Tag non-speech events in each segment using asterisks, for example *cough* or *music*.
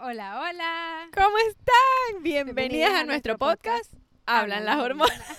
Hola, hola. ¿Cómo están? Bienvenidas Bienvenidas a nuestro podcast. Hablan las hormonas.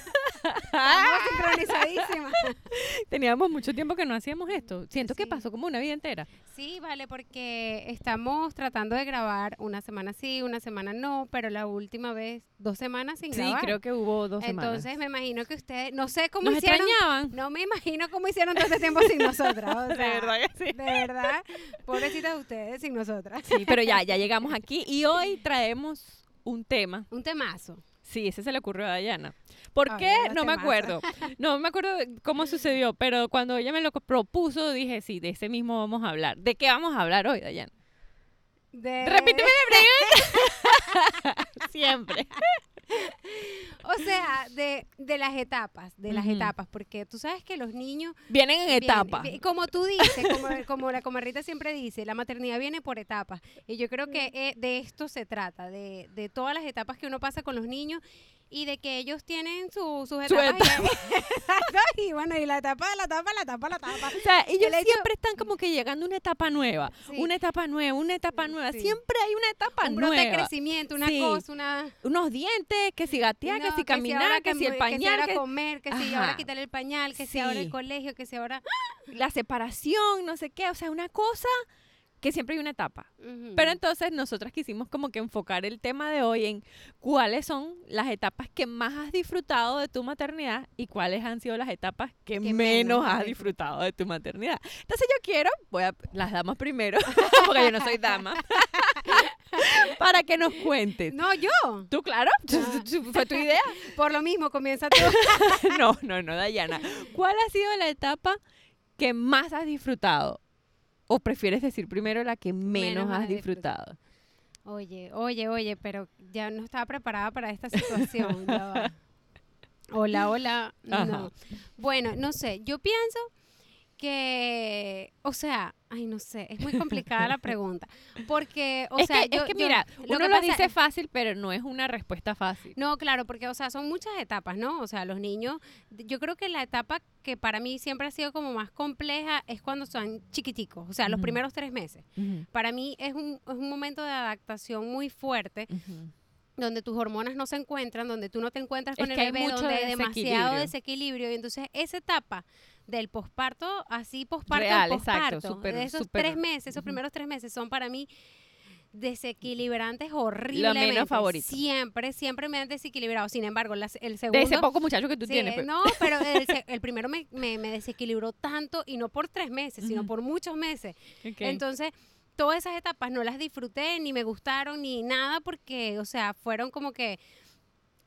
Estamos sincronizadísimas. *laughs* Teníamos mucho tiempo que no hacíamos esto. Siento que Sí. pasó como una vida entera. Sí, vale, porque estamos tratando de grabar una semana sí, una semana no, pero la última vez dos semanas sin Sí, grabar. creo que hubo dos Entonces semanas. me imagino que ustedes, no sé cómo ¿Nos hicieron. extrañaban? No me imagino cómo hicieron todo este tiempo sin nosotras. O *laughs* De verdad que sí. De verdad, pobrecitas ustedes sin nosotras. Sí, pero ya, ya llegamos aquí y hoy traemos un tema. Un temazo. Sí, ese se le ocurrió a Dayana. ¿Por qué? No me acuerdo. No me acuerdo cómo sucedió, pero cuando ella me lo propuso, dije, sí, de ese mismo vamos a hablar. ¿De qué vamos a hablar hoy, Dayana? De... Repíteme la *laughs* pregunta. *laughs* Siempre. O sea, de, de las etapas, de las etapas, porque tú sabes que los niños Vienen en Viene, etapa. vi- Como tú dices, como, como la comarrita siempre dice, la maternidad viene por etapas. Y yo creo que eh, de esto se trata, de, de todas las etapas que uno pasa con los niños y de que ellos tienen su- sus Su etapas. y- *laughs* Exacto, y bueno, y la etapa, la etapa, la etapa, la etapa. O sea, ellos El hecho- siempre están como que llegando a una etapa nueva, Sí. una etapa nueva, una etapa nueva. Siempre hay una etapa Un brote de nueva. crecimiento, una Sí. cosa, una... Unos dientes, que si gatear, que si caminar, que, si el pañal, Que si ahora que comer, que si ahora quitarle el pañal, que si ahora el colegio, que si ahora... la separación, no sé qué. O sea, una cosa que siempre hay una etapa. Pero entonces nosotras quisimos como que enfocar el tema de hoy en cuáles son las etapas que más has disfrutado de tu maternidad y cuáles han sido las etapas que, Que menos menos has disfrutado de tu maternidad. Entonces yo quiero, voy a las damas primero, *laughs* porque yo no soy dama, *laughs* para que nos cuentes. No, yo. ¿Tú, claro? *laughs* ¿Fue tu idea? Por lo mismo, comienza tú. No, no, no, Dayana. ¿Cuál ha sido la etapa que más has disfrutado? ¿O prefieres decir primero la que menos, Menos has disfrutado. Oye, oye, oye, pero ya no estaba preparada para esta situación. *laughs* Hola, hola. No. Bueno, no sé, yo pienso que, o sea, ay, no sé, es muy complicada la *laughs* pregunta. Porque, o es, sea, que, yo- es que mira, uno lo dice es- fácil, pero no es una respuesta fácil. No, claro, porque, o sea, son muchas etapas, ¿no? O sea, los niños, yo creo que la etapa que para mí siempre ha sido como más compleja es cuando son chiquiticos, o sea, los primeros tres meses. Para mí es un, es un momento de adaptación muy fuerte donde tus hormonas no se encuentran, donde tú no te encuentras Es con el bebé, donde hay demasiado desequilibrio. desequilibrio. Y entonces esa etapa del posparto, así posparto, Real, al exacto, posparto, súper, de esos tres meses, esos primeros tres meses son para mí desequilibrantes horriblemente. favorito. Siempre, siempre me han desequilibrado. Sin embargo, las- el De segundo... ese poco muchacho que tú Sí, tienes. pues. No, pero el, *laughs* el primero me, me- me desequilibró tanto y no por tres meses, sino por muchos meses. Entonces, todas esas etapas no las disfruté, ni me gustaron, ni nada, porque, o sea, fueron como que,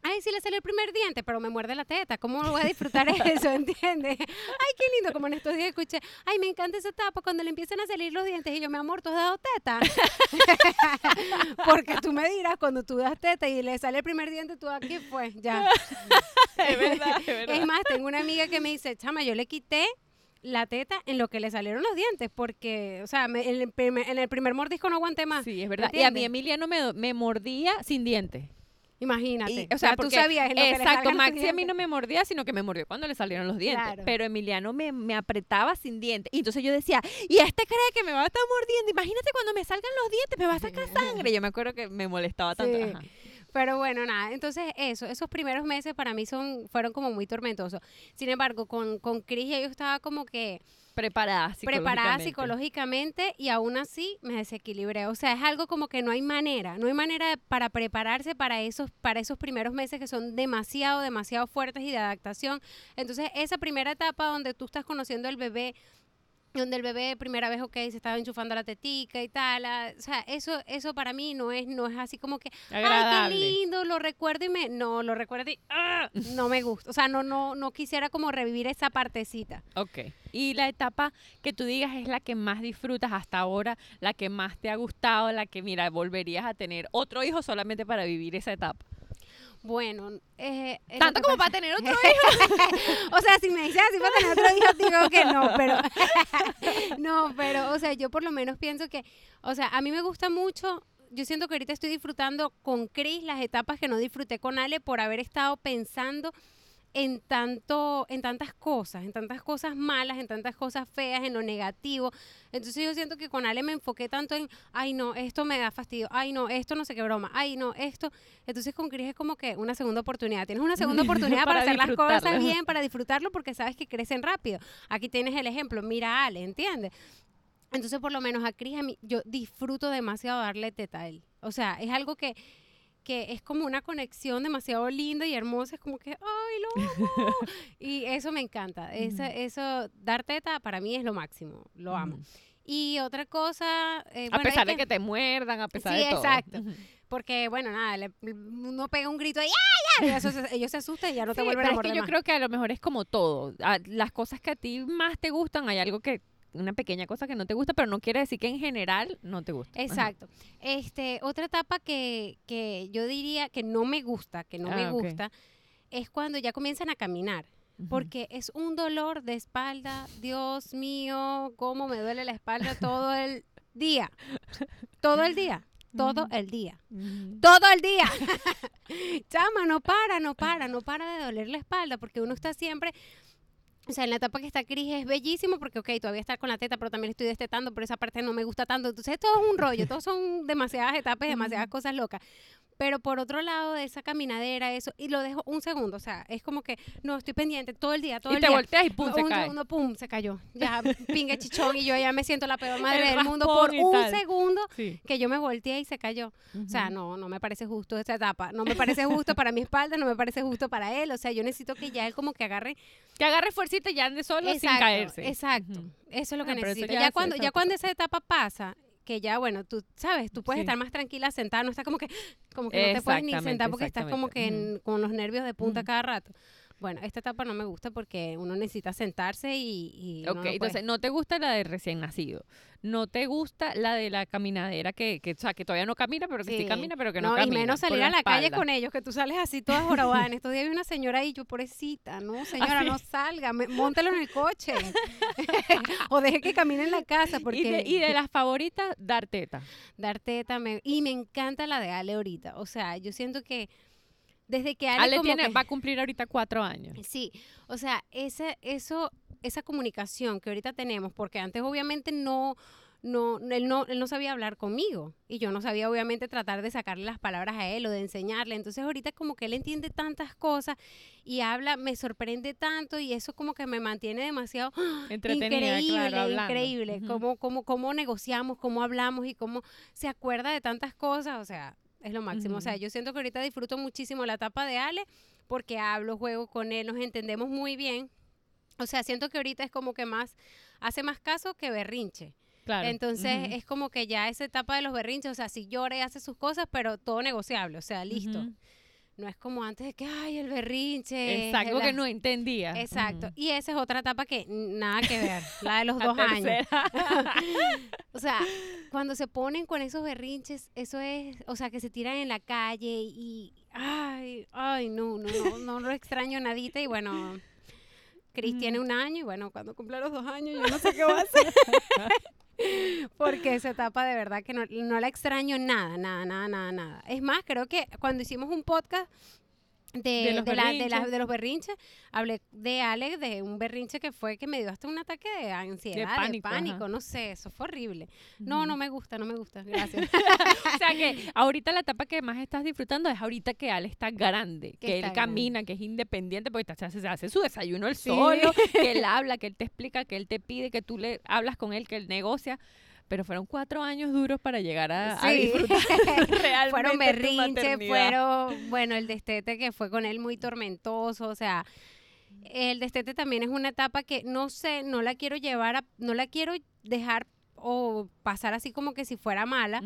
ay, sí le salió el primer diente, pero me muerde la teta, ¿cómo voy a disfrutar *laughs* eso, entiendes? Ay, qué lindo, como en estos días escuché, ay, me encanta esa etapa cuando le empiezan a salir los dientes, y yo, mi amor, ¿tú has dado teta? *laughs* porque tú me dirás, cuando tú das teta y le sale el primer diente, tú aquí fue, ya. *laughs* es verdad, es verdad. Es más, tengo una amiga que me dice, chama, yo le quité la teta en lo que le salieron los dientes, porque, o sea, me- en, el primer, en el primer mordisco no aguanté más. Sí, es verdad. Y a mí ¿Entiendes? Emiliano me, me mordía sin dientes. Imagínate. Y, o sea, tú sabías lo Exacto, Maxi a mí no me mordía, sino que me mordió cuando le salieron los dientes. Claro. Pero Emiliano me, me apretaba sin dientes. Y entonces yo decía, y este cree que me va a estar mordiendo. Imagínate cuando me salgan los dientes, me va a sacar *laughs* sangre. Yo me acuerdo que me molestaba tanto. Sí. Ajá. Pero bueno, nada, entonces eso, esos primeros meses para mí son, fueron como muy tormentosos. Sin embargo, con, con Cris yo estaba como que Preparada preparada psicológicamente. psicológicamente y aún así me desequilibré. O sea, es algo como que no hay manera, no hay manera de- para prepararse para esos, para esos primeros meses que son demasiado, demasiado fuertes y de adaptación. Entonces, esa primera etapa donde tú estás conociendo al bebé, donde el bebé primera vez, ok, se estaba enchufando la tetica y tal, ah, o sea, eso, eso para mí no es, no es así como que, ay, qué lindo, lo recuerdo y me, no, lo recuerdo y, ah, no me gusta, o sea, no, no, no quisiera como revivir esa partecita. Ok. Y la etapa que tú digas es la que más disfrutas hasta ahora, la que más te ha gustado, la que, mira, volverías a tener otro hijo solamente para vivir esa etapa. Bueno, eh, Tanto como pasa- para tener otro *laughs* hijo. o sea, si me dices así para tener otro hijo, digo que no, pero *laughs* no, pero, o sea, yo por lo menos pienso que, o sea, a mí me gusta mucho. Yo siento que ahorita estoy disfrutando con Chris las etapas que no disfruté con Ale por haber estado pensando en tanto, en tantas cosas, en tantas cosas malas, en tantas cosas feas, en lo negativo. Entonces yo siento que con Ale me enfoqué tanto en, ay no, esto me da fastidio, ay no, esto no sé qué broma, ay no, esto. Entonces con Cris es como que una segunda oportunidad. Tienes una segunda *laughs* oportunidad para, Para hacer las cosas bien, para disfrutarlo, porque sabes que crecen rápido. Aquí tienes el ejemplo, mira a Ale, ¿entiendes? Entonces, por lo menos a Cris, a mí, yo disfruto demasiado darle teta a él. O sea, es algo que, que es como una conexión demasiado linda y hermosa. Es como que, ¡ay, lo amo! *laughs* y eso me encanta. Eso, eso, dar teta para mí es lo máximo. Lo amo. Ujú. Y otra cosa... eh, A bueno, pesar es de que te muerdan, a pesar Sí, de todo. exacto. Porque, bueno, nada, le- uno pega un grito y ¡ya, ya! y eso se- ellos se asustan y ya no te vuelven pero a es morder que yo más. creo que a lo mejor es como todo. Las cosas que a ti más te gustan, hay algo que, una pequeña cosa que no te gusta, pero no quiere decir que en general no te gusta. Ajá. Exacto. Este, otra etapa que, que yo diría que no me gusta, que no me Ah, gusta, es cuando ya comienzan a caminar. Porque es un dolor de espalda. Dios mío, cómo me duele la espalda todo el día. Todo el día. Todo el día. Todo el día. *laughs* Chama, no para, no para, no para de doler la espalda porque uno está siempre. O sea, en la etapa que está Cris es bellísimo porque, ok, todavía está con la teta, pero también estoy destetando, pero esa parte no me gusta tanto. Entonces, todo es un rollo, *laughs* todos son demasiadas etapas, demasiadas cosas locas. Pero por otro lado de esa caminadera, eso, y lo dejo un segundo, o sea, es como que, no, estoy pendiente todo el día, todo Y el te día. volteas y pum, se un cae. segundo, pum, se cayó. Ya, pingue chichón, y yo ya me siento la peor madre El del mundo por y un tal. segundo Sí. que yo me volteé y se cayó. O sea, no, no me parece justo esa etapa. No me parece justo para mi espalda, no me parece justo para él. O sea, yo necesito que ya él como que agarre. Que agarre fuercita y ya ande solo sin caerse. Exacto. Eso es lo que Ah, necesito. ya Ya, cuando, ya cuando esa etapa pasa, que ya, bueno, tú sabes, tú puedes Sí. estar más tranquila sentada, no estás como que, como que no te puedes ni sentar porque estás como que en- con los nervios de punta cada rato. Bueno, esta etapa no me gusta porque uno necesita sentarse y... Ok, no entonces no te gusta la de recién nacido. No te gusta la de la caminadera que, que, o sea, que todavía no camina, pero que sí, Sí. camina, pero que no, No, camina. y menos salir a la calle con ellos, que tú sales así todas jorobadas. En estos días vi una señora ahí, yo, pobrecita, no, *laughs* señora, Así. no salga, me- *laughs* móntelo en el coche. *laughs* o deje que camine en la casa, porque Y de, y de las favoritas, dar teta. dar teta, me- y me encanta la de Ale ahorita. O sea, yo siento que desde que Ale, Ale como tiene, que- va a cumplir ahorita cuatro años. Sí, o sea, ese, eso, esa comunicación que ahorita tenemos, porque antes obviamente no, no, él no, él no sabía hablar conmigo y yo no sabía obviamente tratar de sacarle las palabras a él o de enseñarle. Entonces ahorita como que él entiende tantas cosas y habla, me sorprende tanto y eso como que me mantiene demasiado. *gasps* Entretenida, increíble, claro, increíble. Ujú. cómo, cómo, cómo negociamos, cómo hablamos y cómo se acuerda de tantas cosas. O sea, es lo máximo. O sea, yo siento que ahorita disfruto muchísimo la etapa de Ale porque hablo, juego con él, nos entendemos muy bien. O sea, siento que ahorita es como que más, hace más caso que berrinche. Claro. Entonces es como que ya esa etapa de los berrinches, o sea, si llora y hace sus cosas, pero todo negociable, o sea, listo. No es como antes de que, ay, el berrinche. La- que no entendía. Exacto. Y esa es otra etapa que nada que ver, la de los *laughs* La dos años. *laughs* O sea, cuando se ponen con esos berrinches, eso es, o sea, que se tiran en la calle y, ay, ay, no, no, no, no lo extraño nadita y bueno, Cris tiene un año y bueno, cuando cumpla los dos años yo no sé qué va a *laughs* hacer. *laughs* Porque esa etapa de verdad que no, no la extraño nada, nada, nada, nada, nada. Es más, creo que cuando hicimos un podcast de, De los de la- de la- berrinches. de los berrinches, hablé de Alex, de un berrinche que fue que me dio hasta un ataque de ansiedad, de pánico, no sé, eso fue horrible. No, no me gusta, no me gusta, *laughs* gracias. o sea que ahorita la etapa que más estás disfrutando es ahorita que Ale está grande, Que que, está él camina, que es independiente, porque hace, se hace su desayuno él Sí. solo, que él *laughs* habla, que él te explica, que él te pide, que tú le hablas con él, que él negocia. Pero fueron cuatro años duros para llegar a, a Sí. disfrutar *laughs* realmente fueron maternidad. fueron, bueno, el destete que fue con él muy tormentoso, o sea, el destete también es una etapa que no sé, no la quiero llevar a, no la quiero dejar o pasar así como que si fuera mala,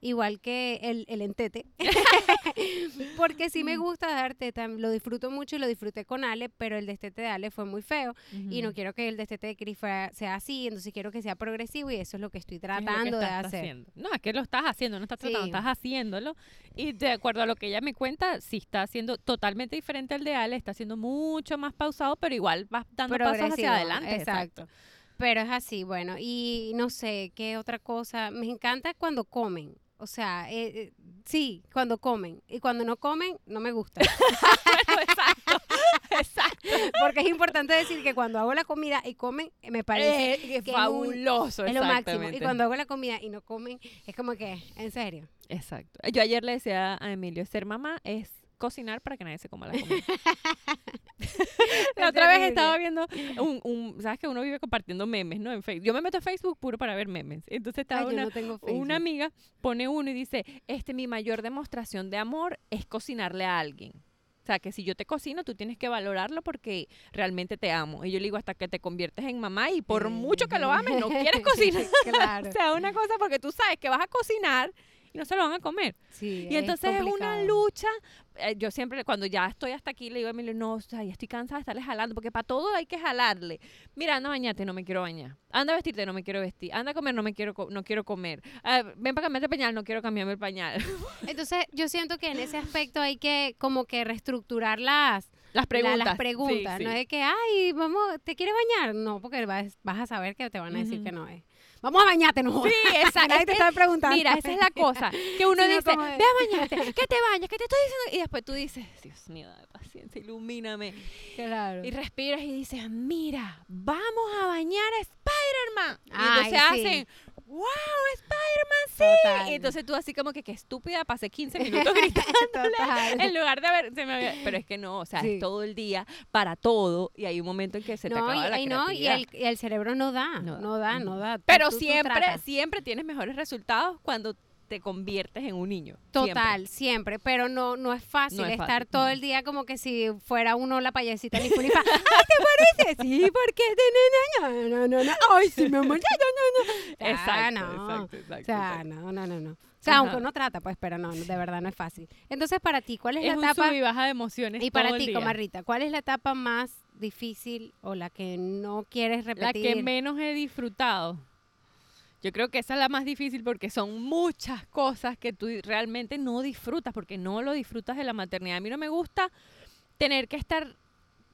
igual que el, el entete. *laughs* *laughs* Porque sí me gusta dar teta, lo disfruto mucho y lo disfruté con Ale, pero el destete de Ale fue muy feo y no quiero que el destete de Cris sea así, entonces quiero que sea progresivo y eso es lo que estoy Es lo que tratando de estás hacer. haciendo. No, es que lo estás haciendo, no estás tratando, Sí. estás haciéndolo. Y de acuerdo a lo que ella me cuenta, sí está haciendo totalmente diferente al de Ale, está haciendo mucho más pausado, pero igual vas dando pasos hacia adelante. Exacto. Pero es así, bueno, y no sé, ¿qué otra cosa? Me encanta cuando comen. O sea, eh, eh, sí, cuando comen. Y cuando no comen, no me gusta. *laughs* Bueno, exacto, Exacto. Porque es importante decir que cuando hago la comida y comen, me parece Eh, que que es un- fabuloso, es lo máximo. Y cuando hago la comida y no comen, es como que, en serio. Exacto. Yo ayer le decía a Emilio, ser mamá es cocinar para que nadie se coma la comida. *laughs* *laughs* la otra vez estaba viendo *laughs* un, un- sabes que uno vive compartiendo memes, ¿no? En Facebook. Yo me meto a Facebook puro para ver memes. Entonces estaba Ay, una, no una amiga pone uno y dice, este mi mayor demostración de amor es cocinarle a alguien. O sea, que si yo te cocino, tú tienes que valorarlo porque realmente te amo. Y yo le digo, hasta que te conviertes en mamá y por mucho que lo ames, no quieres cocinar. claro. o sea, una cosa porque tú sabes que vas a cocinar y no se lo van a comer. Sí, Y entonces es, una lucha. eh, yo siempre, cuando ya estoy hasta aquí, le digo a Emilio, no, o sea, ya estoy cansada de estarle jalando, porque para todo hay que jalarle. Mira, anda a bañarte, no me quiero bañar. Anda a vestirte, no me quiero vestir. Anda a comer, no me quiero, no quiero comer. Ah, ven para cambiarte el pañal, no quiero cambiarme el pañal. *laughs* Entonces, yo siento que en ese aspecto hay que como que reestructurar las, Las la- preguntas. las sí, preguntas. sí. No es que, ay, vamos, ¿te quieres bañar? No, porque vas, vas a saber que te van a decir que no es. Vamos a bañarte, no. Sí, *laughs* exacto. Nadie Es te que- está preguntando. Mira, esa es la cosa. Que uno *laughs* dice, ve a bañarte, que te bañas, que te estoy diciendo. Y después tú dices, Dios mío, dame paciencia, ilumíname. Claro. Y respiras y dices, mira, vamos a bañar a Spider-Man. Y Ay, entonces sí. hacen, wow, Spider-Man, sí. Total. Y entonces tú así como que, qué estúpida, pasé 15 minutos gritando. *laughs* *laughs* Total. En lugar de haber, se me había- pero es que no, o sea, Sí. es todo el día para todo y hay un momento en que se te no, acaba y, la ay, no, y el, y el cerebro no da, No no da. no da. Pero tú- siempre, siempre tienes mejores resultados cuando te conviertes en un niño. Total, siempre. pero no, no es fácil No es estar fácil. todo el día como que si fuera uno la payasita ni. *laughs* ¡Ay, te parece! Sí, porque de no, no, no. ¡Ay, sí, mi amor! no, no, no. Exacto, no. exacto, exacto, O sea, no, no, no, no. O sea, Ajá. aunque uno trata, pues, pero no, de verdad no es fácil. Entonces, para ti, ¿cuál es, Es la un etapa? sub y baja de emociones Y para todo ti. Comarrita, ¿cuál es la etapa más difícil o la que no quieres La repetir? que menos he disfrutado. Yo creo que esa es la más difícil porque son muchas cosas que tú realmente no disfrutas, porque no lo disfrutas de la maternidad. A mí no me gusta tener que estar,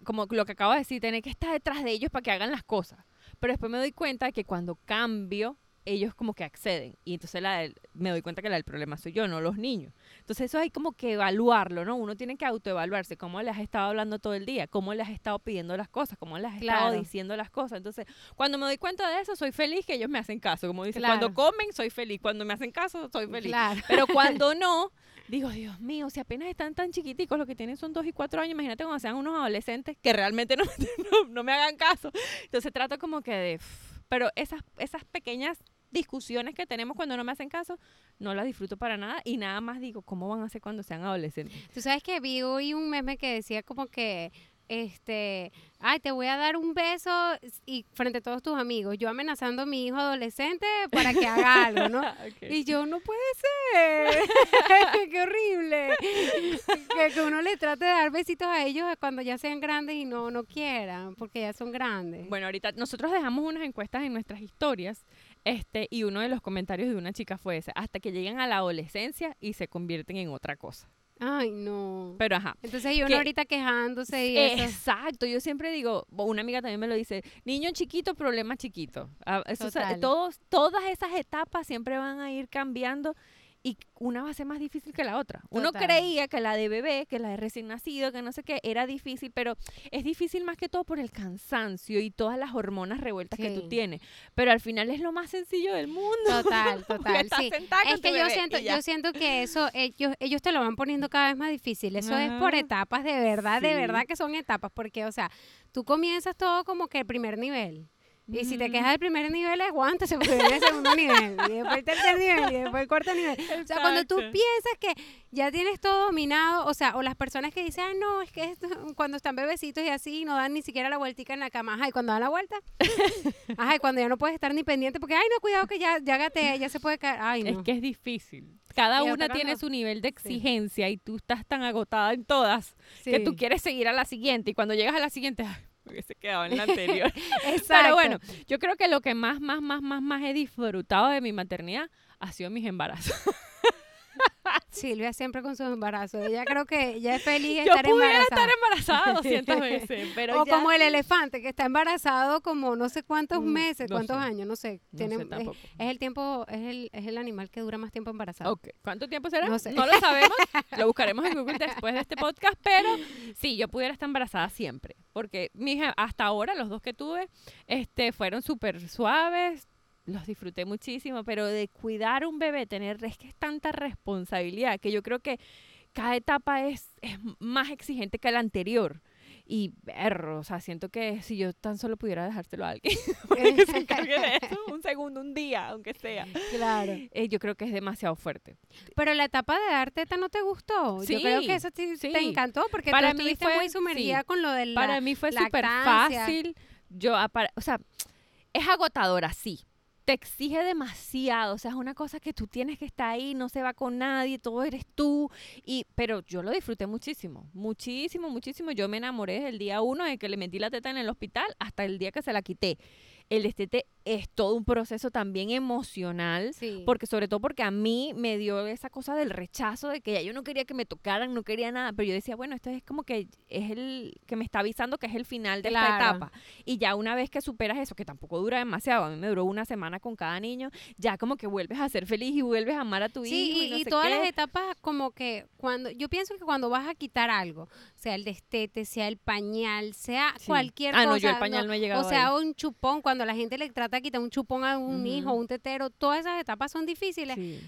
como lo que acabo de decir, tener que estar detrás de ellos para que hagan las cosas. Pero después me doy cuenta de que cuando cambio, ellos como que acceden. Y entonces la me doy cuenta que la del problema soy yo, no los niños. Entonces eso hay como que evaluarlo, ¿no? Uno tiene que autoevaluarse. ¿Cómo le has estado hablando todo el día? ¿Cómo le has estado pidiendo las cosas? ¿Cómo le has estado diciendo las cosas? Entonces, cuando me doy cuenta de eso, soy feliz que ellos me hacen caso. Como dicen, Claro. cuando comen, soy feliz. Cuando me hacen caso, soy feliz. Claro. Pero cuando *laughs* no, digo, Dios mío, si apenas están tan chiquiticos, lo que tienen son dos y cuatro años, imagínate cuando sean unos adolescentes que realmente no, *laughs* no, no me hagan caso. Entonces trato como que de... Pero esas, esas pequeñas discusiones que tenemos cuando no me hacen caso, no las disfruto para nada y nada más digo, ¿cómo van a ser cuando sean adolescentes? Tú sabes que vi hoy un meme que decía como que, este, ay, te voy a dar un beso y frente a todos tus amigos, yo amenazando a mi hijo adolescente para que haga algo, ¿no? *laughs* Y yo, no puede ser, *laughs* qué horrible, que, que uno le trate de dar besitos a ellos cuando ya sean grandes y no, no quieran, porque ya son grandes. Bueno, ahorita nosotros dejamos unas encuestas en nuestras historias este, y uno de los comentarios de una chica fue ese, hasta que llegan a la adolescencia y se convierten en otra cosa. Ay, no. Pero ajá. Entonces yo que- ahorita quejándose y eso. Exacto, yo siempre digo, una amiga también me lo dice, niño chiquito, problema chiquito. Ah, eso, o sea, Total. todos, todas esas etapas siempre van a ir cambiando y una va a ser más difícil que la otra. Uno Total. creía que la de bebé, que la de recién nacido, que no sé qué, era difícil, pero es difícil más que todo por el cansancio y todas las hormonas revueltas que tú tienes. Pero al final es lo más sencillo del mundo. *laughs* Total, total, estás sí. Es que yo siento, yo siento que eso, ellos, ellos te lo van poniendo cada vez más difícil. Eso es por etapas, de verdad, de verdad que son etapas, porque, o sea, tú comienzas todo como que el primer nivel. Y si te quejas del primer nivel, aguántase porque viene el segundo nivel, y después el tercer nivel, y después el cuarto nivel. O sea, cuando tú piensas que ya tienes todo dominado, o sea, o las personas que dicen, ah, no, es que esto- cuando están bebecitos y así, no dan ni siquiera la vueltica en la cama, ajá, y cuando dan la vuelta, ajá, y cuando ya no puedes estar ni pendiente, porque, ay, no, cuidado que ya, ya gateé, ya se puede caer, ay, no. Es que es difícil. Cada Y una tiene no. su nivel de Sí. exigencia y tú estás tan agotada en todas que tú quieres seguir a la siguiente y cuando llegas a la siguiente, ay, me hubiese quedado en la anterior. *laughs* Exacto. Pero bueno, yo creo que lo que más, más, más, más, más he disfrutado de mi maternidad ha sido mis embarazos. *laughs* Silvia siempre con sus embarazos. Ella creo que ya es feliz de Yo estar pudiera embarazada. estar embarazada 200 veces, *laughs* pero o ya- como el elefante que está embarazado como no sé cuántos Mm, meses, no cuántos sé. años, no sé. No Tiene- sé es- tampoco. es, el tiempo, es el, es el animal que dura más tiempo embarazado. ¿cuánto tiempo será? No lo sabemos, *laughs* lo buscaremos en Google después de este podcast, pero sí, yo pudiera estar embarazada siempre, porque mi hija, hasta ahora los dos que tuve este, fueron súper suaves, los disfruté muchísimo, pero de cuidar un bebé, tener, es que es tanta responsabilidad que yo creo que cada etapa es, es más exigente que la anterior. Y berro, o sea, siento que si yo tan solo pudiera dejárselo a alguien *laughs* que se encargue de eso un segundo, un día, aunque sea. Claro. eh, yo creo que es demasiado fuerte. Pero la etapa de dar teta no te gustó. Yo creo Sí, que eso te, sí. te encantó porque Para tú mí fue- muy sumergida sí. con lo del Para mí fue súper fácil. Yo, o sea, es agotadora, sí. Te exige demasiado, o sea, es una cosa que tú tienes que estar ahí, no se va con nadie, todo eres tú. Y, pero yo lo disfruté muchísimo, muchísimo, muchísimo. Yo me enamoré desde el día uno de que le metí la teta en el hospital hasta el día que se la quité. El destete es todo un proceso también emocional. Sí. Porque sobre todo porque a mí me dio esa cosa del rechazo de que ya yo no quería que me tocaran, no quería nada, pero yo decía, bueno, esto es como que es el que me está avisando que es el final de esta Claro. etapa. Y ya una vez que superas eso, que tampoco dura demasiado, a mí me duró una semana con cada niño, ya como que vuelves a ser feliz y vuelves a amar a tu Sí, hijo. y, Y, no y sé todas qué. las etapas como que cuando yo pienso que cuando vas a quitar algo, sea el destete, sea el pañal, sea Sí. cualquier Ah, cosa, no, yo el pañal no he llegado o sea ahí. un chupón, cuando la gente le trata de quitar un chupón a un hijo, un tetero, todas esas etapas son difíciles Sí.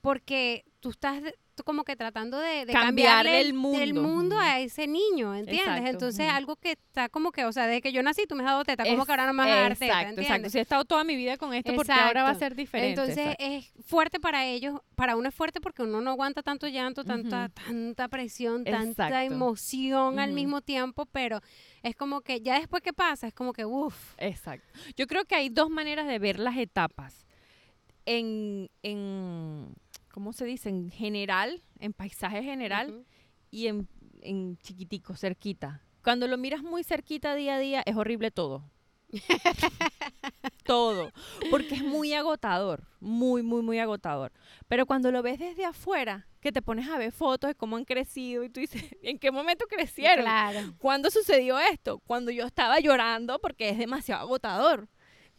Porque tú estás tú como que tratando de, de Cambiarle el mundo. a ese niño, ¿entiendes? Exacto, Entonces ujú. algo que está como que, o sea, desde que yo nací tú me has dado teta, como Es- que ahora no me vas a dar teta, ¿entiendes? exacto. Si he estado toda mi vida con esto, porque ahora va a ser diferente. Entonces exacto. es fuerte para ellos, para uno es fuerte porque uno no aguanta tanto llanto, tanta, tanta presión, tanta emoción al mismo tiempo, pero es como que ya después que pasa, es como que uff. Exacto. Yo creo que hay dos maneras de ver las etapas. En, en ¿cómo se dice? En general, en paisaje general y en, en chiquitico, cerquita. Cuando lo miras muy cerquita día a día, es horrible todo. *laughs* todo. Porque es muy agotador. Muy, muy, muy agotador. Pero cuando lo ves desde afuera, que te pones a ver fotos de cómo han crecido y tú dices, *laughs* ¿en qué momento crecieron? Claro. ¿Cuándo sucedió esto? Cuando yo estaba llorando porque es demasiado agotador.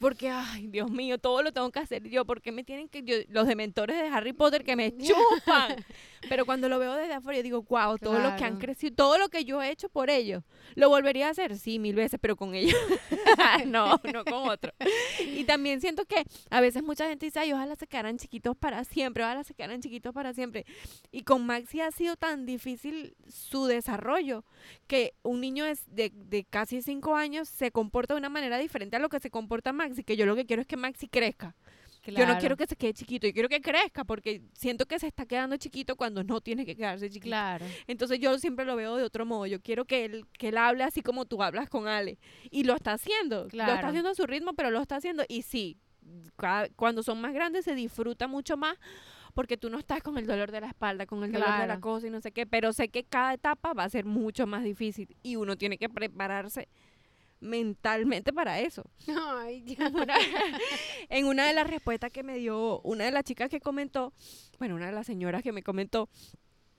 Porque, ay, Dios mío, todo lo tengo que hacer yo. Porque me tienen que. yo- los dementores de Harry Potter que me *laughs* chupan. Pero cuando lo veo desde afuera, yo digo, wow, todo lo que han Claro. crecido, todo lo que yo he hecho por ellos. ¿Lo volvería a hacer? Sí, mil veces, pero con ellos. *laughs* no, no con otro. Y también siento que a veces mucha gente dice, ay, ojalá se quedaran chiquitos para siempre, ojalá se quedaran chiquitos para siempre. Y con Maxi ha sido tan difícil su desarrollo que un niño es de, de casi cinco años se comporta de una manera diferente a lo que se comporta Maxi, que yo lo que quiero es que Maxi crezca. Yo no quiero que se quede chiquito, yo quiero que crezca porque siento que se está quedando chiquito cuando no tiene que quedarse chiquito. Claro. Entonces yo siempre lo veo de otro modo. Yo quiero que él, que él hable así como tú hablas con Ale. Y lo está haciendo. Lo está haciendo a su ritmo, pero lo está haciendo. Y sí, cada- cuando son más grandes se disfruta mucho más porque tú no estás con el dolor de la espalda, con el dolor de la cosa y no sé qué. Pero sé que cada etapa va a ser mucho más difícil y uno tiene que prepararse mentalmente para eso. *laughs* Ay, *laughs* ya. Una- en una de las respuestas que me dio una de las chicas que comentó, bueno, una de las señoras que me comentó,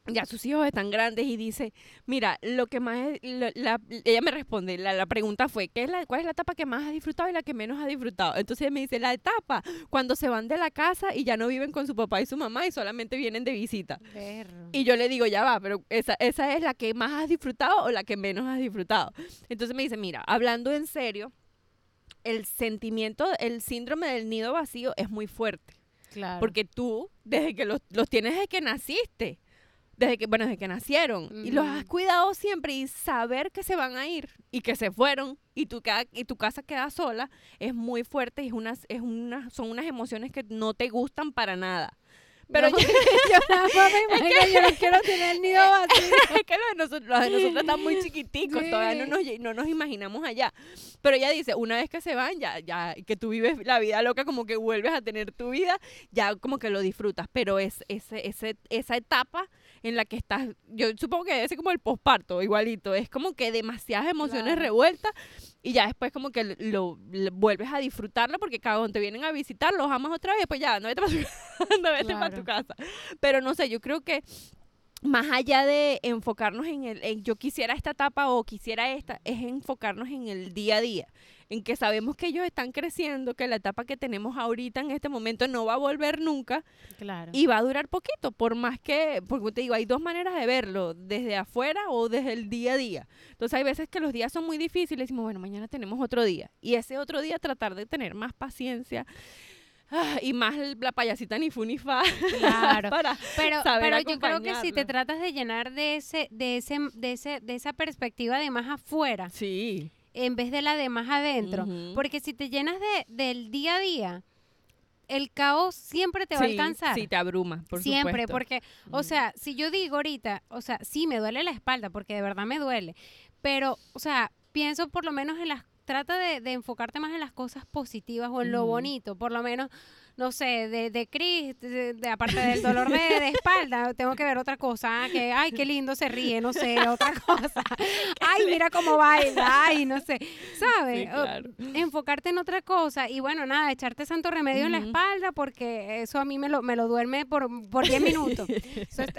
ya sus hijos están grandes y dice, mira, lo que más, es- la- la- ella me responde, la, la pregunta fue, ¿qué es la, ¿cuál es la etapa que más has disfrutado y la que menos has disfrutado? Entonces ella me dice, la etapa cuando se van de la casa y ya no viven con su papá y su mamá y solamente vienen de visita. Y yo le digo, ya va, pero esa, esa es la que más has disfrutado o la que menos has disfrutado. Entonces me dice, mira, hablando en serio, el sentimiento, el síndrome del nido vacío es muy fuerte. Claro. Porque tú, desde que los, los tienes desde que naciste, desde que, bueno, desde que nacieron, y los has cuidado siempre y saber que se van a ir y que se fueron y tu, y tu casa queda sola, es muy fuerte y es unas, es una, son unas emociones que no te gustan para nada. Pero No, yo- *laughs* yo nada más *laughs* me imagino, yo no quiero tener nido *laughs* vacío. es que los de nosotros, los de nosotros están muy chiquiticos, todavía no nos, no nos imaginamos allá. Pero ella dice, una vez que se van, ya, ya, que tú vives la vida loca, como que vuelves a tener tu vida, ya como que lo disfrutas. Pero es ese, ese, esa etapa en la que estás, yo supongo que debe ser como el posparto, igualito, es como que demasiadas emociones Claro. revueltas y ya después como que lo, lo vuelves a disfrutarlo porque cuando te vienen a visitar los amas otra vez, pues ya, no vete para tu, *laughs* no vete tu tu casa. Pero no sé, yo creo que más allá de enfocarnos en el, en yo quisiera esta etapa o quisiera esta, es enfocarnos en el día a día, en que sabemos que ellos están creciendo, que la etapa que tenemos ahorita en este momento no va a volver nunca Claro. y va a durar poquito, por más que, porque te digo, hay dos maneras de verlo, desde afuera o desde el día a día. Entonces hay veces que los días son muy difíciles y decimos, bueno, mañana tenemos otro día. Y ese otro día tratar de tener más paciencia ah, y más la payasita ni fu ni fa Claro. *laughs* para Pero, saber pero yo creo que si te tratas de llenar de ese, de ese, de ese, de esa perspectiva de más afuera, Sí. En vez de la de más adentro, porque si te llenas de, del día a día, el caos siempre te va a alcanzar. Sí, te abruma, por Siempre, supuesto. porque, o sea, si yo digo ahorita, o sea, sí me duele la espalda, porque de verdad me duele, pero, o sea, pienso por lo menos en las, trata de, de enfocarte más en las cosas positivas o en lo bonito, por lo menos, no sé, de, de Chris, de, de- aparte del dolor de, de espalda, *laughs* tengo que ver otra cosa, que, ay, qué lindo se ríe, no sé, otra *laughs* cosa, *laughs* ay, mira cómo baila, ay, no sé, ¿sabes? Sí, O- claro. enfocarte en otra cosa y bueno, nada, echarte santo remedio en la espalda porque eso a mí me lo, me lo duerme por, por 10 minutos.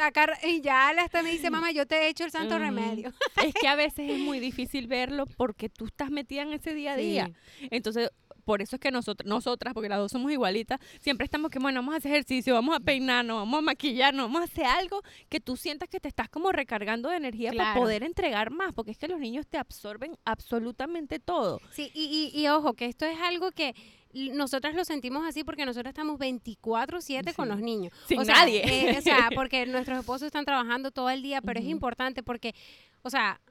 Acá, y ya hasta me dice, mamá, yo te he hecho el santo remedio. es que a veces es muy difícil verlo porque tú estás metida en ese día a día. Entonces, por eso es que nosotros, nosotras, porque las dos somos igualitas, siempre estamos que, bueno, vamos a hacer ejercicio, vamos a peinarnos, vamos a maquillarnos, vamos a hacer algo que tú sientas que te estás como recargando de energía para poder entregar más, porque es que los niños te absorben absolutamente todo. Sí, y, y, y ojo, que esto es algo que nosotras lo sentimos así porque nosotros estamos 24/7 con los niños. Sin o sea, nadie. eh, o sea, *laughs* porque nuestros esposos están trabajando todo el día, pero es importante porque, o sea,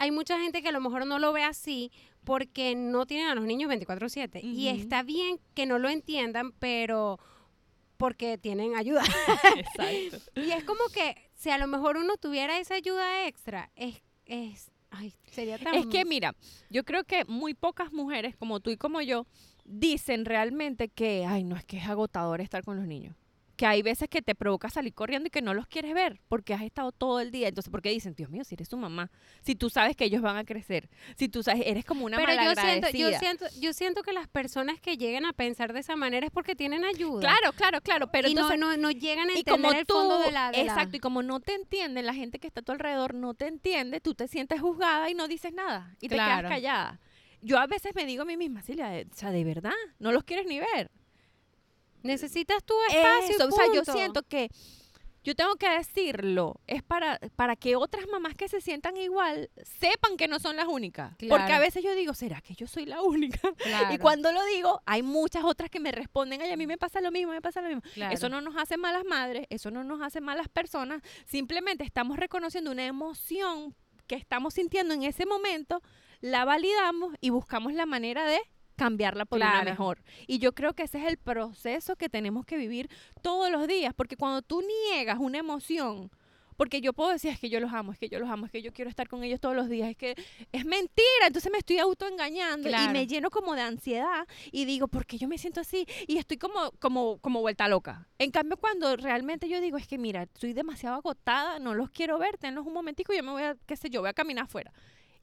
hay mucha gente que a lo mejor no lo ve así porque no tienen a los niños 24/7. Y está bien que no lo entiendan, pero porque tienen ayuda. *laughs* Exacto. y es como que si a lo mejor uno tuviera esa ayuda extra, es, es, ay, sería tan... Es que mira, yo creo que muy pocas mujeres como tú y como yo dicen realmente que, ay, no es que es agotador estar con los niños. Que hay veces que te provoca salir corriendo y que no los quieres ver porque has estado todo el día. Entonces, ¿por qué dicen, Dios mío, si eres tu mamá? Si tú sabes que ellos van a crecer. Si tú sabes, eres como una pero yo siento, yo siento, yo siento que las personas que lleguen a pensar de esa manera es porque tienen ayuda. Claro, claro, claro. Pero y entonces, no, no, no llegan a y entender como el tú, fondo de la, de la- exacto, y como no te entienden, la gente que está a tu alrededor no te entiende, tú te sientes juzgada y no dices nada y te quedas callada. Yo a veces me digo a mí misma, Silvia, o sea, de verdad, no los quieres ni ver. Necesitas tu espacio. y o sea, yo siento que yo tengo que decirlo, es para, para que otras mamás que se sientan igual sepan que no son las únicas. Porque a veces yo digo, ¿será que yo soy la única? *laughs* Y cuando lo digo, hay muchas otras que me responden, ay, a mí me pasa lo mismo, me pasa lo mismo. claro. Eso no nos hace malas madres, eso no nos hace malas personas, simplemente estamos reconociendo una emoción que estamos sintiendo en ese momento, la validamos y buscamos la manera de cambiarla por una Claro. mejor. Y yo creo que ese es el proceso que tenemos que vivir todos los días, porque cuando tú niegas una emoción, porque yo puedo decir, es que yo los amo, es que yo los amo, es que yo quiero estar con ellos todos los días, es que es mentira, entonces me estoy autoengañando y me lleno como de ansiedad y digo, ¿por qué yo me siento así? Y estoy como, como, como vuelta loca. En cambio, cuando realmente yo digo, es que mira, estoy demasiado agotada, no los quiero ver, tenlos un momentico y yo me voy a, qué sé yo, voy a caminar afuera.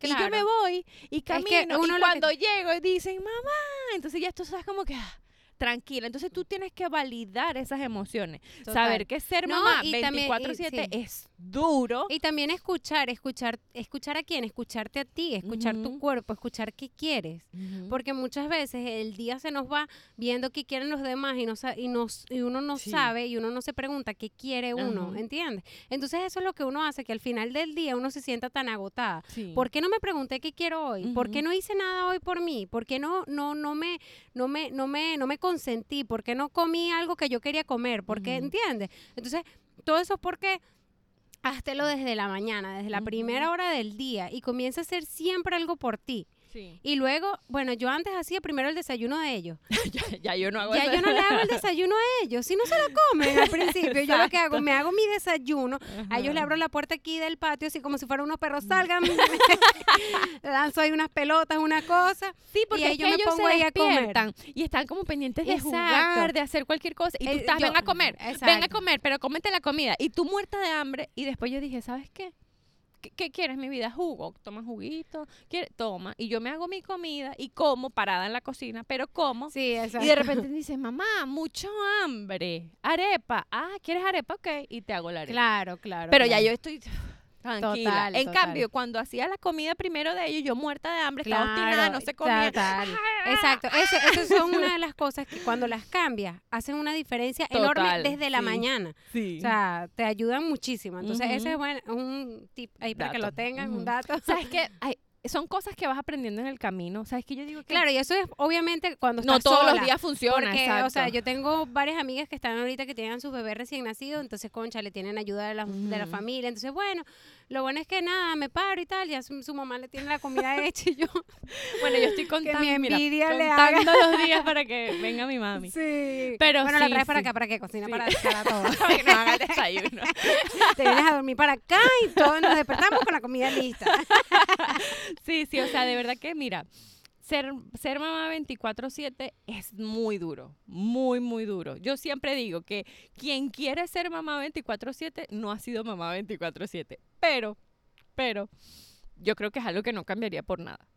Y yo me Claro. voy y que camino uno y que- cuando llego y dicen, mamá, entonces ya tú sabes como que... ah, tranquila, entonces tú tienes que validar esas emociones, Total. saber que ser No, mamá y también- y- 24/7 sí. es duro. Y también escuchar, escuchar, escuchar a quién, escucharte a ti, escuchar tu cuerpo, escuchar qué quieres. Porque muchas veces el día se nos va viendo qué quieren los demás y, no, y, nos, y uno no Sí. sabe y uno no se pregunta qué quiere uno, Ajá. ¿entiendes? Entonces eso es lo que uno hace, que al final del día uno se sienta tan agotada. Sí. ¿Por qué no me pregunté qué quiero hoy? ¿Por qué no hice nada hoy por mí? ¿Por qué no, no, no, me, no, me, no, me, no me consentí? ¿Por qué no comí algo que yo quería comer? ¿Por qué? ¿Entiendes? Entonces, todo eso es porque háztelo desde la mañana, desde la primera hora del día y comienza a hacer siempre algo por ti. Sí. Y luego, bueno, yo antes hacía primero el desayuno de ellos. *laughs* ya, ya yo no hago Ya eso. yo no le hago el *laughs* desayuno a ellos. Si no se lo comen al principio, yo lo que hago, me hago mi desayuno. A ellos le abro la puerta aquí del patio, así como si fueran unos perros, salgan. *laughs* Lanzo ahí unas pelotas, una cosa. Sí, Y porque ahí es yo que me ellos pongo se ahí a comer. y están como pendientes de Exacto. jugar, de hacer cualquier cosa. Y tú Eh, estás, yo- ven a comer, ven a exacto. comer, pero cómete la comida. Y tú muerta de hambre. Y después yo dije, ¿sabes qué? ¿Qué, qué quieres mi vida? Jugo, toma juguito, ¿Quiere? toma. Y yo me hago mi comida y como parada en la cocina, pero como. Sí, exacto. Y de repente dices, mamá, mucho hambre. Arepa. Ah, ¿quieres arepa? Ok. Y te hago la arepa. Claro, claro. Pero ya yo estoy tranquila. Total, en total. cambio, cuando hacía la comida primero de ellos, yo muerta de hambre, estaba obstinada, Claro, no se comía. total. *laughs* Exacto, eso, eso son una de las cosas que cuando las cambias hacen una diferencia enorme desde la mañana. Sí. O sea, te ayudan muchísimo. Entonces, ese es Ujú. buen- un tip ahí para que lo tengan, un dato. ¿Sabes qué? *laughs* Ay, son cosas que vas aprendiendo en el camino. ¿Sabes qué? Yo digo que Claro, y eso es obviamente cuando no estás todos sola. los días funciona. Porque, exacto. o sea, yo tengo varias amigas que están ahorita que tienen a sus bebés recién nacidos, entonces, concha, le tienen ayuda de la, de la familia. Entonces, bueno, lo bueno es que nada, me paro y tal, ya su, su mamá le tiene la comida *laughs* hecha y yo. Bueno, yo estoy contando, mi mira, le haga. contando los días para que venga mi mami. Sí. Pero bueno, la sí, traes para acá para que cocine Sí. para, *laughs* para todos. Para que nos haga el desayuno. *laughs* Te vienes a dormir para acá y todos nos despertamos con la comida lista. Sí, sí, o sea, de verdad que mira, ser, ser mamá 24/7 es muy duro, muy, muy duro. Yo siempre digo que quien quiere ser mamá 24/7 no ha sido mamá 24/7, pero, pero, yo creo que es algo que no cambiaría por nada,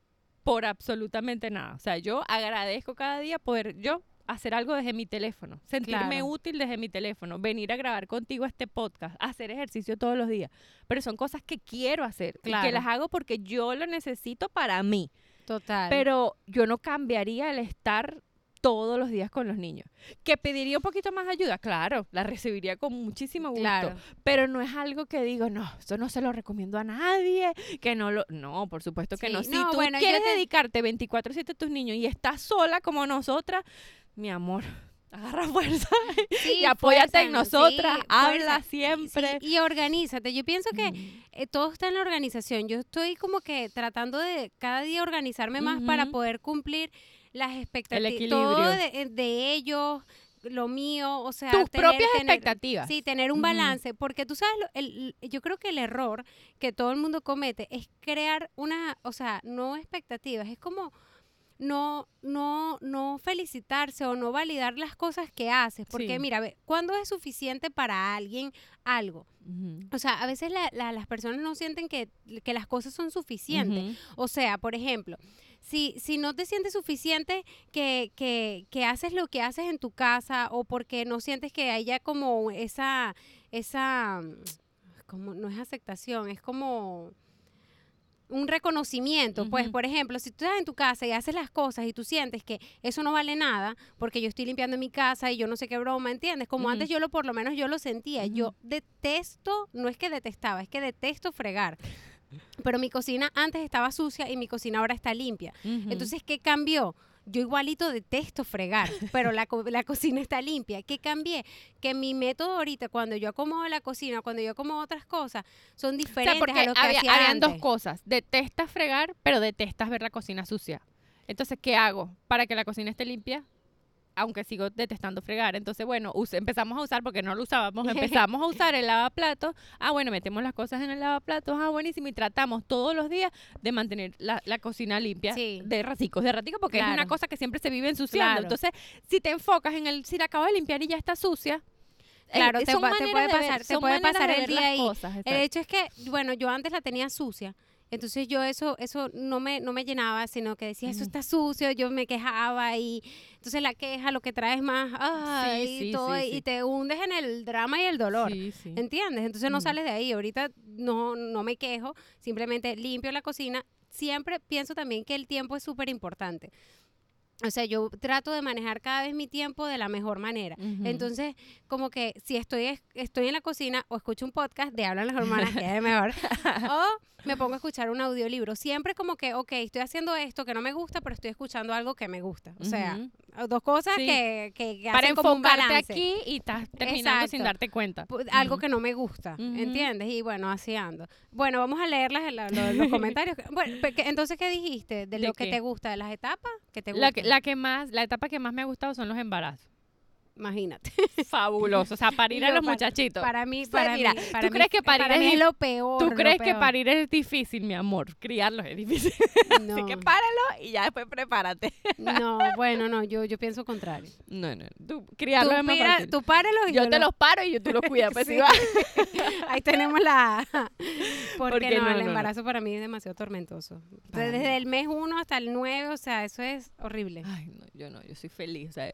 por absolutamente nada. O sea, yo agradezco cada día poder yo hacer algo desde mi teléfono, sentirme Claro. útil desde mi teléfono, venir a grabar contigo este podcast, hacer ejercicio todos los días. Pero son cosas que quiero hacer y que las hago porque yo lo necesito para mí. Total. Pero yo no cambiaría el estar todos los días con los niños. ¿Que pediría un poquito más de ayuda? Claro, la recibiría con muchísimo gusto. Claro. Pero no es algo que digo, no, eso no se lo recomiendo a nadie, que no lo... No, por supuesto que Sí, no. Si no, tú bueno, quieres te- dedicarte 24/7 a tus niños y estás sola como nosotras, mi amor, agarra fuerza *laughs* Sí, y apóyate en nosotras, sí, habla fuerza. siempre. Sí, y organízate. Yo pienso que Mm. eh, todo está en la organización. Yo estoy como que tratando de cada día organizarme más para poder cumplir las expectativas. equilibrio. Todo de, de ellos, lo mío, o sea, Tus tener- propias tener- expectativas. Sí, tener un balance, porque tú sabes, lo- el- yo creo que el error que todo el mundo comete es crear una, o sea, no expectativas, es como no, no, no felicitarse o no validar las cosas que haces, porque Sí. mira, ve, ¿cuándo es suficiente para alguien algo? O sea, a veces la- la- las personas no sienten que, que las cosas son suficientes. O sea, por ejemplo, si, si no te sientes suficiente que, que, que haces lo que haces en tu casa o porque no sientes que haya como esa, esa, mm, como, no es aceptación, es como un reconocimiento, pues por ejemplo, si tú estás en tu casa y haces las cosas y tú sientes que eso no vale nada porque yo estoy limpiando mi casa y yo no sé qué broma, ¿entiendes? Como antes yo lo por lo menos yo lo sentía, yo detesto, no es que detestaba, es que detesto fregar. Pero mi cocina antes estaba sucia y mi cocina ahora está limpia. Entonces, ¿qué cambió? Yo igualito detesto fregar, pero la, co- la cocina está limpia. ¿Qué cambié? Que mi método ahorita, cuando yo acomodo la cocina, cuando yo acomodo otras cosas, son O sea, diferentes porque a lo que había, hacía habían dos cosas. Detestas fregar, pero detestas ver la cocina sucia. Entonces, ¿qué hago para que la cocina esté limpia? Aunque sigo detestando fregar. Entonces, bueno, empezamos a usar, porque no lo usábamos, *laughs* empezamos a usar el lavaplatos. Ah, bueno, metemos las cosas en el lavaplatos. Ah, buenísimo. Y tratamos todos los días de mantener la, la cocina limpia Sí. de raticos, de raticos, porque es una cosa que siempre se vive ensuciando. Claro. Entonces, si te enfocas en el, si la acabo de limpiar y ya está sucia, eh, Claro, te te puede de ver- pasar- te puede pasar el día ahí. cosas, El hecho es que, bueno, yo antes la tenía sucia. Entonces yo eso eso no me no me llenaba, sino que decía, eso está sucio, yo me quejaba y entonces la queja lo que trae es más, ay, Sí, sí, todo, sí, y te hundes en el drama y el dolor. ¿Entiendes? Entonces no sales de ahí. Ahorita no, no me quejo, simplemente limpio la cocina. Siempre pienso también que el tiempo es súper importante. O sea, yo trato de manejar cada vez mi tiempo de la mejor manera. Entonces, como que si estoy, estoy en la cocina o escucho un podcast de Hablan las Hormonas, que es mejor, *laughs* o me pongo a escuchar un audiolibro. Siempre como que, ok, estoy haciendo esto que no me gusta, pero estoy escuchando algo que me gusta. O sea, dos cosas Sí. que, que, para hacen como un balance aquí y estás terminando sin darte cuenta. algo que no me gusta. ¿entiendes? Y bueno, así ando. Bueno, vamos a leer las- la- lo- los *laughs* comentarios. Bueno, entonces, ¿qué dijiste? ¿De ¿De lo que qué? te gusta? ¿De las etapas? que te La que, gustan? La que más, la etapa que más me ha gustado son los embarazos. Imagínate. Fabuloso. O sea, parir a los muchachitos. Para mí, O sea, para mira, mí, ¿tú para mí- crees que parir para es mí es dif- lo peor. ¿Tú crees que parir es difícil, mi amor? Criarlos es difícil. No, *laughs* *laughs* Así que páralo y ya después prepárate. no, *laughs* bueno, no, yo, yo pienso contrario. No, no. Tú, Tú, criarlos es más fácil. tú páralos y yo yo, te los- paro y yo tú los cuidas. Pues, Sí. Ahí tenemos la, Porque, Porque no, no, el no. embarazo para mí es demasiado tormentoso. Desde el mes 1 hasta el 9, o sea, eso es horrible. Ay, no, yo no, yo soy feliz. O sea, ¡ay,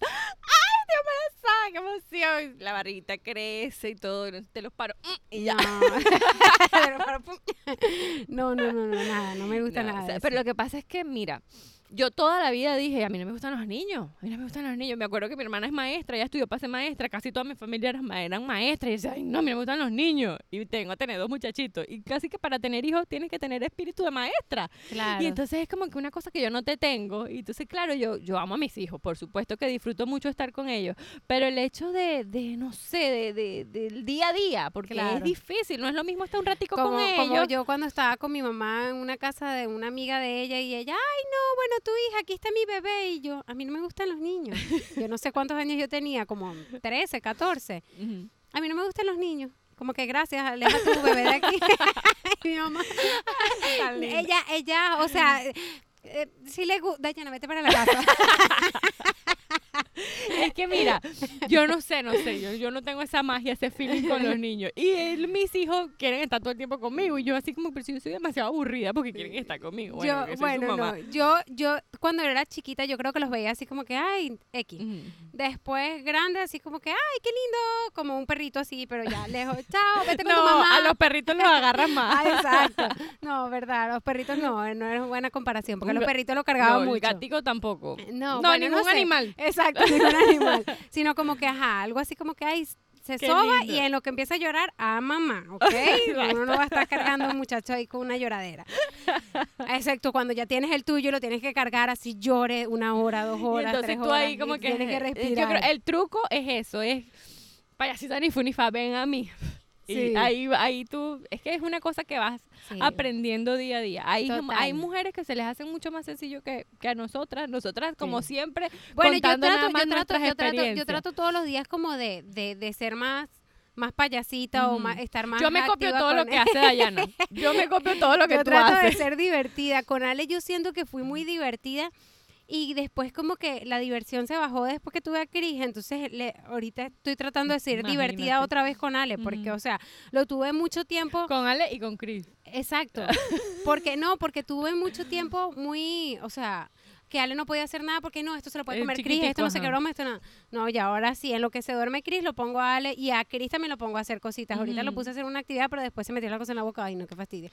estoy embarazada! ¡Qué emoción! La barriguita crece y todo, te los paro. mm, Y ya. No. *laughs* *laughs* No, no, no, no, nada, no me gusta No, nada. o sea, de pero lo que pasa es que, mira, yo toda la vida dije, a mí no me gustan los niños, a mí no me gustan los niños. Me acuerdo que mi hermana es maestra, ella estudió para ser maestra, casi toda mi familia eran, ma- eran maestras. Y yo decía, ay, no, a mí no me gustan los niños. Y tengo a tener dos muchachitos. Y casi que para tener hijos tienes que tener espíritu de maestra. Claro. Y entonces es como que una cosa que yo no te tengo. Y entonces, claro, yo, yo amo a mis hijos, por supuesto que disfruto mucho estar con ellos. Pero el hecho de, de no sé, de, de- del día a día, porque es difícil, no es lo mismo estar un ratico como, con como ellos. yo cuando estaba con mi mamá en una casa de una amiga de ella y ella, ay no, bueno, tu hija, aquí está mi bebé y yo, a mí no me gustan los niños. yo no sé cuántos años yo tenía, como 13, 14. Ujú. A mí no me gustan los niños. Como que gracias, aleja tu bebé de aquí. *laughs* Y mi mamá, ella, ella, o sea, eh, si le gusta, Dayana, vete para la casa. Es que mira, yo no sé, no sé, yo, yo no tengo esa magia, ese feeling con los niños. Y él, mis hijos quieren estar todo el tiempo conmigo y yo así como, pero si yo soy demasiado aburrida porque quieren estar conmigo. Bueno, yo, su bueno, mamá. no, yo, yo cuando era chiquita yo creo que los veía así como que, ay, X. Después grande, así como que, ay, qué lindo, como un perrito así, pero ya lejos, chao, vete con tu No, mamá. a los perritos los agarran más. Ah, exacto. No, verdad, los perritos no, no es buena comparación, porque los perritos lo No, cargaban el mucho. gatico tampoco. No, No, bueno, ningún sé. animal. Exacto, ningún animal. *laughs* Sino como que, ajá, algo así como que, ay, se Qué soba lindo. y en lo que empieza a llorar, a mamá, ¿ok? *laughs* Uno no va a estar cargando a un muchacho ahí con una lloradera. *laughs* Excepto cuando ya tienes el tuyo y lo tienes que cargar así llore una hora, dos Y horas, entonces tres tú horas, ahí como que... tienes que respirar. Yo creo, el truco es eso, es payasita ni funifa, ven a mí. Y Sí. ahí, ahí tú, es que es una cosa que vas Sí. aprendiendo día a día. Hay, Total. hay mujeres que se les hace mucho más sencillo que, que a nosotras. Nosotras, como Sí. siempre, Bueno, yo trato, nada más yo, trato, nuestras yo, trato, yo experiencias. trato todos los días como de, de, de ser más, más payasita o más, estar más Yo me copio todo lo que hace Dayana. *laughs* Yo me copio todo lo que yo tú trato haces. de ser divertida. Con Ale yo siento que fui muy divertida y después como que la diversión se bajó después que tuve a Cris. Entonces le, ahorita estoy tratando de ser divertida otra vez con Ale porque, o sea, lo tuve mucho tiempo. Con Ale y con Chris. Exacto. *laughs* Porque no, porque tuve mucho tiempo muy, o sea, que Ale no podía hacer nada porque no, esto se lo puede comer Cris, esto no sé qué broma, esto no. No, y ahora sí, en lo que se duerme Cris lo pongo a Ale y a Cris también lo pongo a hacer cositas. Ahorita lo puse a hacer una actividad, pero después se metió la cosa en la boca, ay no, qué fastidio.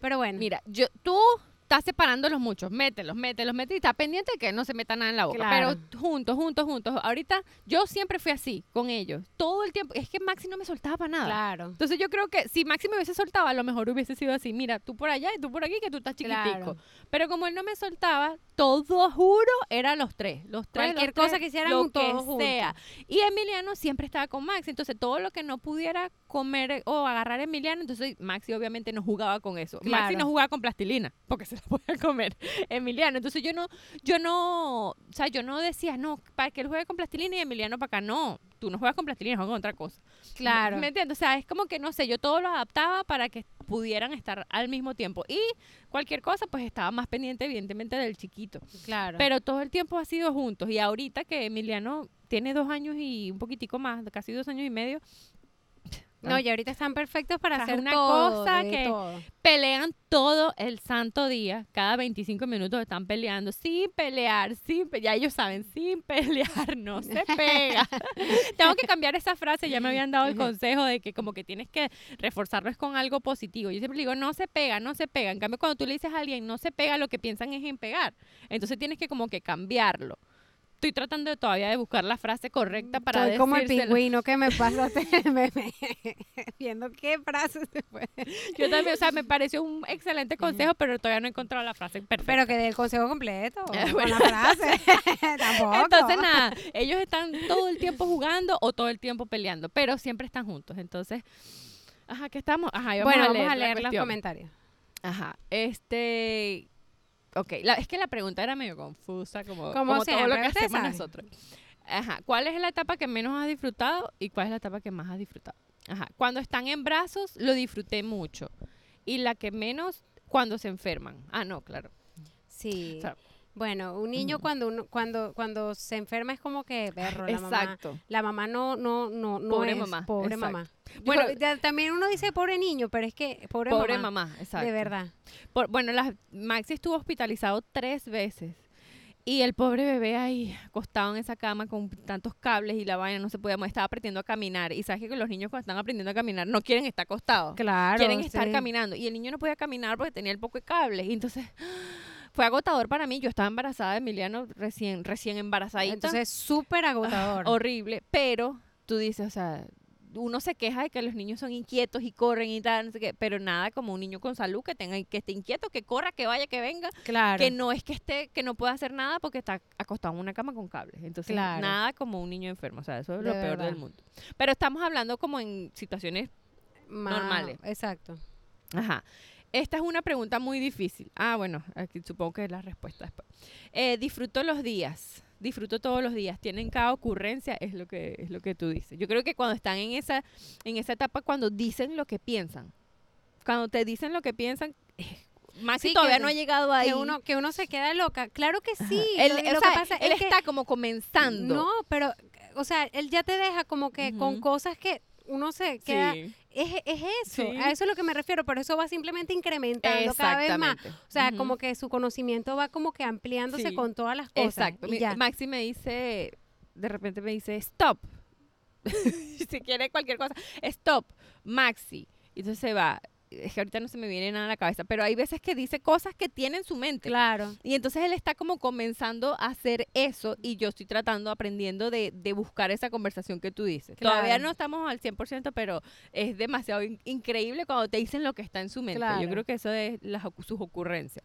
Pero bueno. Mira, yo, tú estás separándolos muchos, mételos, mételos, mételos y está pendiente de que no se meta nada en la boca. Claro. Pero juntos, juntos, juntos. Ahorita yo siempre fui así con ellos. Todo el tiempo. Es que Maxi no me soltaba para nada. Claro. Entonces yo creo que si Maxi me hubiese soltado, a lo mejor hubiese sido así, mira, tú por allá y tú por aquí, que tú estás chiquitico. Claro. Pero como él no me soltaba, todo, juro, eran los tres. Los tres, Cualquier los tres, cosa que hicieran lo juntos. sea. Y Emiliano siempre estaba con Maxi. Entonces todo lo que no pudiera comer o agarrar Emiliano, entonces Maxi obviamente no jugaba con eso. Maxi no jugaba con plastilina, porque se la *laughs* podía comer Emiliano. Entonces yo no, yo no, o sea, yo no decía, no, para que él juegue con plastilina y Emiliano para acá. No, tú no juegas con plastilina, juegas con otra cosa. Claro. ¿Me entiendes? O sea, es como que, no sé, yo todo lo adaptaba para que pudieran estar al mismo tiempo. Y cualquier cosa, pues estaba más pendiente, evidentemente, del chiquito. Claro. Pero todo el tiempo ha sido juntos. Y ahorita que Emiliano tiene dos años y un poquitico más, casi dos años y medio, no, y ahorita están perfectos para hacer una todo, cosa que- todo. pelean todo el santo día. Cada 25 minutos están peleando sin pelear, sin pe- ya ellos saben, sin pelear *laughs* no se pega. *laughs* Tengo que cambiar esa frase, ya me habían dado el consejo de que como que tienes que reforzarlo es con algo positivo. Yo siempre digo, no se pega, no se pega. En cambio, cuando tú le dices a alguien no se pega, lo que piensan es en pegar. Entonces tienes que como que cambiarlo. Estoy tratando de todavía de buscar la frase correcta para Soy como el pingüino que me *laughs* meme, *laughs* viendo qué frase se puede. *laughs* Yo también, o sea, me pareció un excelente consejo, pero todavía no he encontrado la frase perfecta. Pero que dé el consejo completo, Eh, con bueno. la frase. Tampoco. Entonces, nada, ellos están todo el tiempo jugando o todo el tiempo peleando, pero siempre están juntos. Entonces, ajá, ¿qué estamos? Ajá, y bueno, a vamos leer a la leer los comentarios. Ajá, este... Ok, la- es que la pregunta era medio confusa, como, Como como todo siempre, lo que hacemos sabe. nosotros. Ajá, ¿cuál es la etapa que menos has disfrutado y cuál es la etapa que más has disfrutado? Ajá, cuando están en brazos lo disfruté mucho y la que menos cuando se enferman. Ah, no, claro. Sí. O sea, Bueno, un niño Ujú. cuando uno, cuando cuando se enferma es como que perro, la mamá. Exacto. La mamá no no no no Pobre es mamá, pobre exacto. mamá. Bueno, también uno dice pobre niño, pero es que pobre, Pobre mamá, mamá, exacto. de verdad. Por- bueno, la, Maxi estuvo hospitalizado tres veces. Y el pobre bebé ahí acostado en esa cama con tantos cables y la vaina no se podía mover, estaba aprendiendo a caminar. Y sabes que los niños cuando están aprendiendo a caminar no quieren estar acostados. Claro. quieren estar sí. caminando. Y el niño no podía caminar porque tenía el poco de cables. Y entonces fue agotador para mí. Yo estaba embarazada de Emiliano, recién, recién embarazadita. Entonces súper agotador. *laughs* horrible. Pero tú dices, o sea, uno se queja de que los niños son inquietos y corren y tal, no sé qué, pero nada como un niño con salud que tenga que esté inquieto, que corra, que vaya, que venga, claro. que no es que esté que no pueda hacer nada porque está acostado en una cama con cables. Entonces, Claro. nada como un niño enfermo, o sea, eso es De lo peor del mundo. Pero estamos hablando como en situaciones Ma- normales. Exacto. Ajá. Esta es una pregunta muy difícil. Ah, bueno, aquí supongo que es la respuesta después. Eh, disfruto los días. Disfruto todos los días. Tienen cada ocurrencia, es lo que es lo que tú dices. Yo creo que cuando están en esa en esa etapa cuando dicen lo que piensan. Cuando te dicen lo que piensan, eh, Maxi Sí, que todavía no ha llegado ahí. Que uno que uno se queda loca. Claro que sí. Él, lo, lo sea, que pasa él es que está como comenzando. no, pero o sea, él ya te deja como que con cosas que uno se queda Sí, es, es eso, Sí. a eso es lo que me refiero, pero eso va simplemente incrementando cada vez más. O sea, como que su conocimiento va como que ampliándose Sí. con todas las cosas. Exacto. Mi-. Maxi me dice, de repente me dice, stop. *laughs* si quiere cualquier cosa, stop, Maxi. Y entonces se va. Es que ahorita no se me viene nada a la cabeza, pero hay veces que dice cosas que tiene en su mente. Claro. Y entonces él está como comenzando a hacer eso y yo estoy tratando, aprendiendo de, de buscar esa conversación que tú dices. Todavía no estamos al 100%, pero es demasiado in- increíble cuando te dicen lo que está en su mente. Yo Claro. creo que eso es las sus ocurrencias.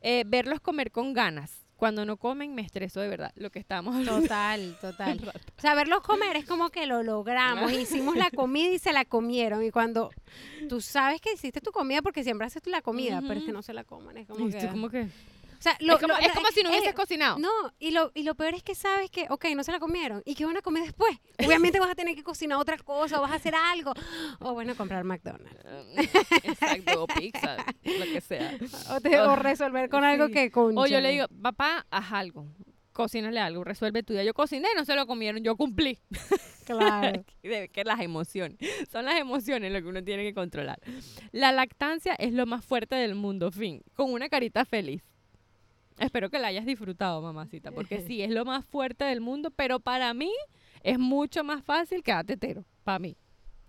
Eh, verlos comer con ganas. Cuando no comen me estreso de verdad, lo que estamos hablando. Total, *laughs* total. verlos comer es como que lo logramos. Hicimos la *laughs* comida y se la comieron. Y cuando tú sabes que hiciste tu comida porque siempre haces tú la comida, pero es que no se la coman. Es como Y que... tú como que- O sea, lo- es como, lo- es si no eh, hubieses cocinado. No, y lo, y lo peor es que sabes que, ok, no se la comieron. ¿Y qué van a comer después? Obviamente vas a tener que cocinar otra cosa, o vas a hacer algo. O bueno, comprar McDonald's. *laughs* Exacto, o pizza, lo que sea. O, te- o resolver con algo que con. O yo le digo, papá, haz algo. Cocínale algo, resuelve tu día. Yo cociné, no se lo comieron, yo cumplí. Claro. *laughs* que las emociones. Son las emociones lo que uno tiene que controlar. La lactancia es lo más fuerte del mundo, fin. Con una carita feliz. Espero que la hayas disfrutado, mamacita, porque *laughs* sí, es lo más fuerte del mundo, pero para mí es mucho más fácil que tetero. Para mí.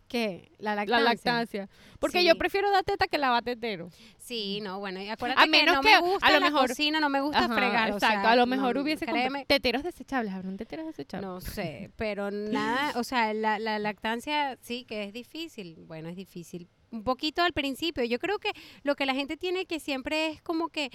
¿Qué? La La lactancia. lactancia. Porque Sí. yo prefiero dar teta que la tetero. Sí, no, bueno, y acuérdate A que no que me gusta a lo la mejor- cocina, no me gusta Ajá, fregar. o Exacto, sea, a lo mejor no, hubiese créeme, teteros desechables. ¿Habrán teteros desechables? No sé, *laughs* pero nada, o sea, la, la lactancia sí que es difícil. Bueno, es difícil. Un poquito al principio. Yo creo que lo que la gente tiene que siempre es como que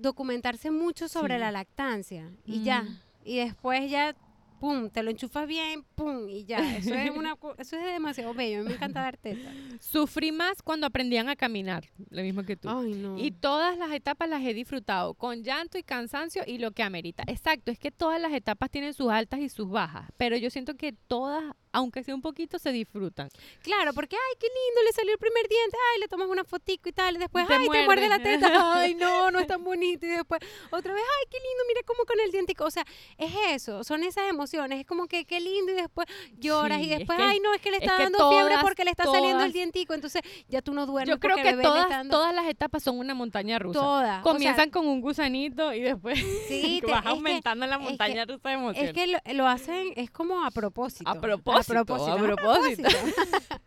documentarse mucho sobre Sí. la lactancia y ya. Mm. Y después ya, pum, te lo enchufas bien, pum, y ya. Eso es, una, eso es demasiado bello. A mí me encanta dar teta. Sufrí más cuando aprendían a caminar, lo mismo que tú. Ay, no. Y todas las etapas las he disfrutado, con llanto y cansancio y lo que amerita. Exacto, es que todas las etapas tienen sus altas y sus bajas, pero yo siento que todas, aunque sea un poquito, se disfrutan. Claro, porque, ay, qué lindo, le salió el primer diente, ay, le tomas una fotico y tal, y después, Te ay, te muerde la teta, ay, no, no es tan *laughs* bonito, y después, otra vez, ay, qué lindo, mira cómo con el dientico, o sea, es eso, son esas emociones, es como que qué lindo, y después lloras, Sí, y es después, que- ay, no, es que le es está dando fiebre porque le está saliendo el dientico, entonces ya tú no duermes Yo creo porque que todas, dando todas las etapas son una montaña rusa. todas, o sea, Comienzan con un gusanito y después sí, *laughs* te- vas que- aumentando la montaña rusa de emociones. Es que lo, lo hacen, es como a propósito. A propósito, a propósito. *laughs*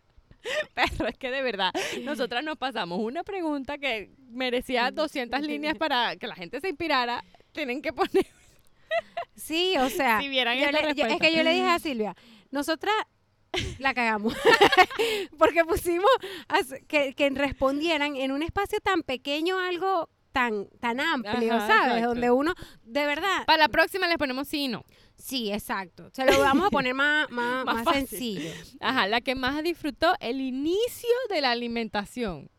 Pero es que de verdad, nosotras nos pasamos una pregunta que merecía 200 líneas para que la gente se inspirara. Tienen que poner, *laughs* Sí, o sea, si vieran yo esta le- yo- es que yo le dije a Silvia, nosotras la cagamos. *laughs* Porque pusimos que, que respondieran en un espacio tan pequeño algo tan, tan amplio, Ajá, ¿sabes? exacto. Donde uno, de verdad, Para la próxima les ponemos sí y no. Sí, exacto. Se lo vamos a poner más, *laughs* más, Más sencillo. Ajá, la que más disfrutó el inicio de la alimentación.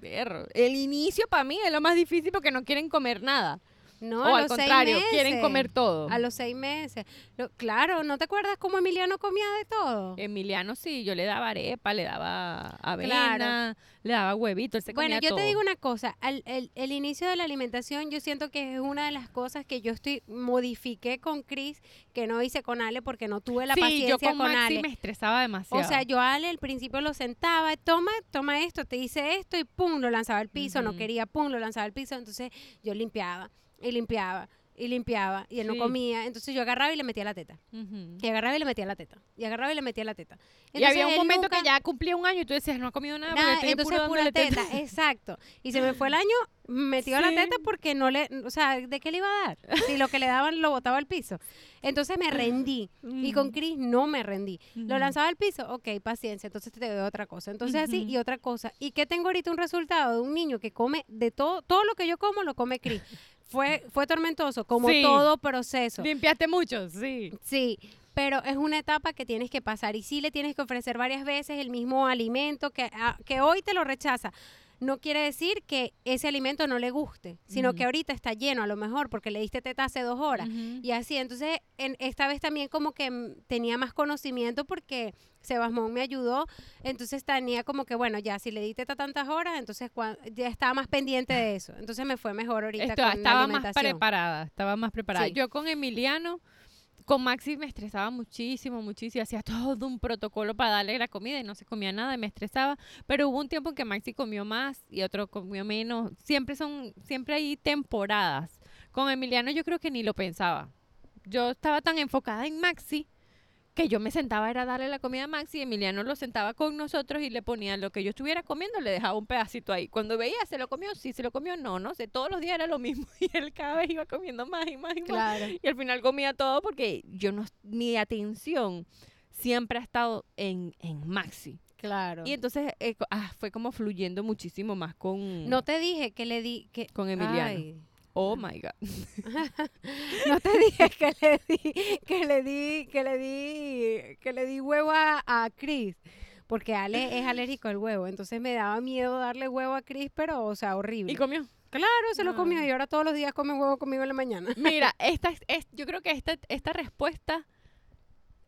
Perro. El inicio para mí es lo más difícil porque no quieren comer nada. No, o a al los seis contrario, quieren comer todo. A los seis meses. Lo- claro, ¿no te acuerdas cómo Emiliano comía de todo? Emiliano sí, yo le daba arepa, le daba avena, le daba huevito, él se Bueno, comía yo te digo una cosa, al- el, el inicio de la alimentación yo siento que es una de las cosas que yo estoy modifiqué con Chris, que no hice con Ale porque no tuve la sí, paciencia yo con, con Maxi Ale. me estresaba demasiado. O sea, yo a Ale al principio lo sentaba, toma, toma esto, te hice esto y pum, lo lanzaba al piso, no quería, pum, lo lanzaba al piso, entonces yo limpiaba y limpiaba y limpiaba y él no comía, entonces yo agarraba y le metía la teta. Y agarraba y le metía la teta. Y agarraba y le metía la teta. Y había Entonces, un momento nunca- que ya cumplía un año y tú decías, no ha comido nada, Nada, porque entonces pura teta, teta. exacto. Y se me fue el *laughs* año, metió la Sí. teta porque no le, o sea, ¿de qué le iba a dar? Si lo que le daban lo botaba al piso. Entonces me rendí. Y con. Chris no me rendí. Lo lanzaba al piso, ok, paciencia, entonces te doy otra cosa. Entonces así y otra cosa. ¿Y qué tengo ahorita un resultado de un niño que come de todo, todo lo que yo como lo come Chris? *laughs* Fue, fue tormentoso, como Sí. todo proceso. Limpiaste mucho, sí. Sí, pero es una etapa que tienes que pasar y sí le tienes que ofrecer varias veces el mismo alimento que, ah, que hoy te lo rechaza. No quiere decir que ese alimento no le guste, sino que ahorita está lleno a lo mejor porque le diste teta hace dos horas. Y así, entonces en, esta vez también como que mm, tenía más conocimiento porque Sebasmón me ayudó, entonces tenía como que, bueno, ya si le di teta tantas horas, entonces ya estaba más pendiente de *laughs* eso. Entonces me fue mejor ahorita Esto- con la estaba más alimentación. preparada, estaba más preparada. Sí. Yo con Emiliano, con Maxi me estresaba muchísimo, muchísimo. Hacía todo un protocolo para darle la comida y no se comía nada y me estresaba. Pero hubo un tiempo en que Maxi comió más y otro comió menos. Siempre son, siempre hay temporadas. Con Emiliano yo creo que ni lo pensaba. Yo estaba tan enfocada en Maxi que yo me sentaba era darle la comida a Maxi y Emiliano lo sentaba con nosotros y le ponía lo que yo estuviera comiendo, le dejaba un pedacito ahí. Cuando veía, se lo comió, sí, se lo comió, no, no sé, todos los días era lo mismo *laughs* y él cada vez iba comiendo más y más y más. Claro. Y al final comía todo porque yo no, mi atención siempre ha estado en, en Maxi. Claro. Y entonces eh, ah, fue como fluyendo muchísimo más con, No te dije que le di que con Emiliano. Ay. Oh my God. *laughs* no te dije que le di que le di que le di que le di huevo a, a Chris porque Ale es alérgico al huevo, entonces me daba miedo darle huevo a Chris, pero o sea, horrible. Y comió. claro, se lo comió Ah. y ahora todos los días come huevo conmigo en la mañana. *laughs* Mira, esta es, es- yo creo que esta, esta respuesta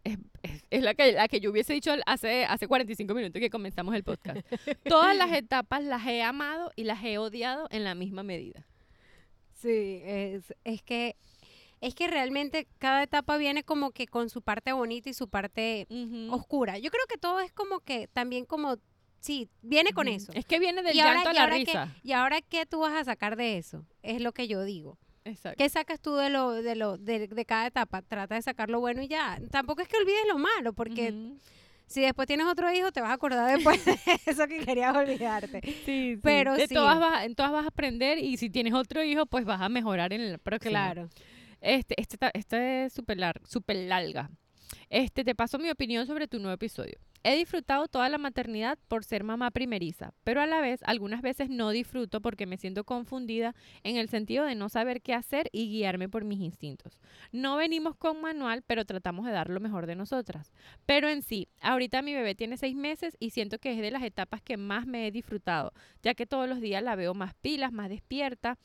es, es- es la, que, la que yo hubiese dicho hace, hace 45 minutos que comenzamos el podcast. Todas las *laughs* etapas las he amado y las he odiado en la misma medida. Sí, es, es que es que realmente cada etapa viene como que con su parte bonita y su parte oscura. Yo creo que todo es como que también como sí, viene con eso. Es que viene del Y ahora- llanto a y la que- risa. ¿Y ahora qué tú vas a sacar de eso? Es lo que yo digo. Exacto. ¿Qué sacas tú de lo de lo de, de cada etapa? Trata de sacar lo bueno y ya. Tampoco es que olvides lo malo, porque. Si después tienes otro hijo te vas a acordar después de *laughs* eso que querías olvidarte. Sí, sí. Pero de sí. todas vas, en todas vas a aprender y si tienes otro hijo, pues vas a mejorar en el próximo. Claro. Este, este, este es súper larga. Este, te paso mi opinión sobre tu nuevo episodio. He disfrutado toda la maternidad por ser mamá primeriza, pero a la vez algunas veces no disfruto porque me siento confundida en el sentido de no saber qué hacer y guiarme por mis instintos. No venimos con manual, pero tratamos de dar lo mejor de nosotras. Pero en sí, ahorita mi bebé tiene seis meses y siento que es de las etapas que más me he disfrutado, ya que todos los días la veo más pilas, más despierta,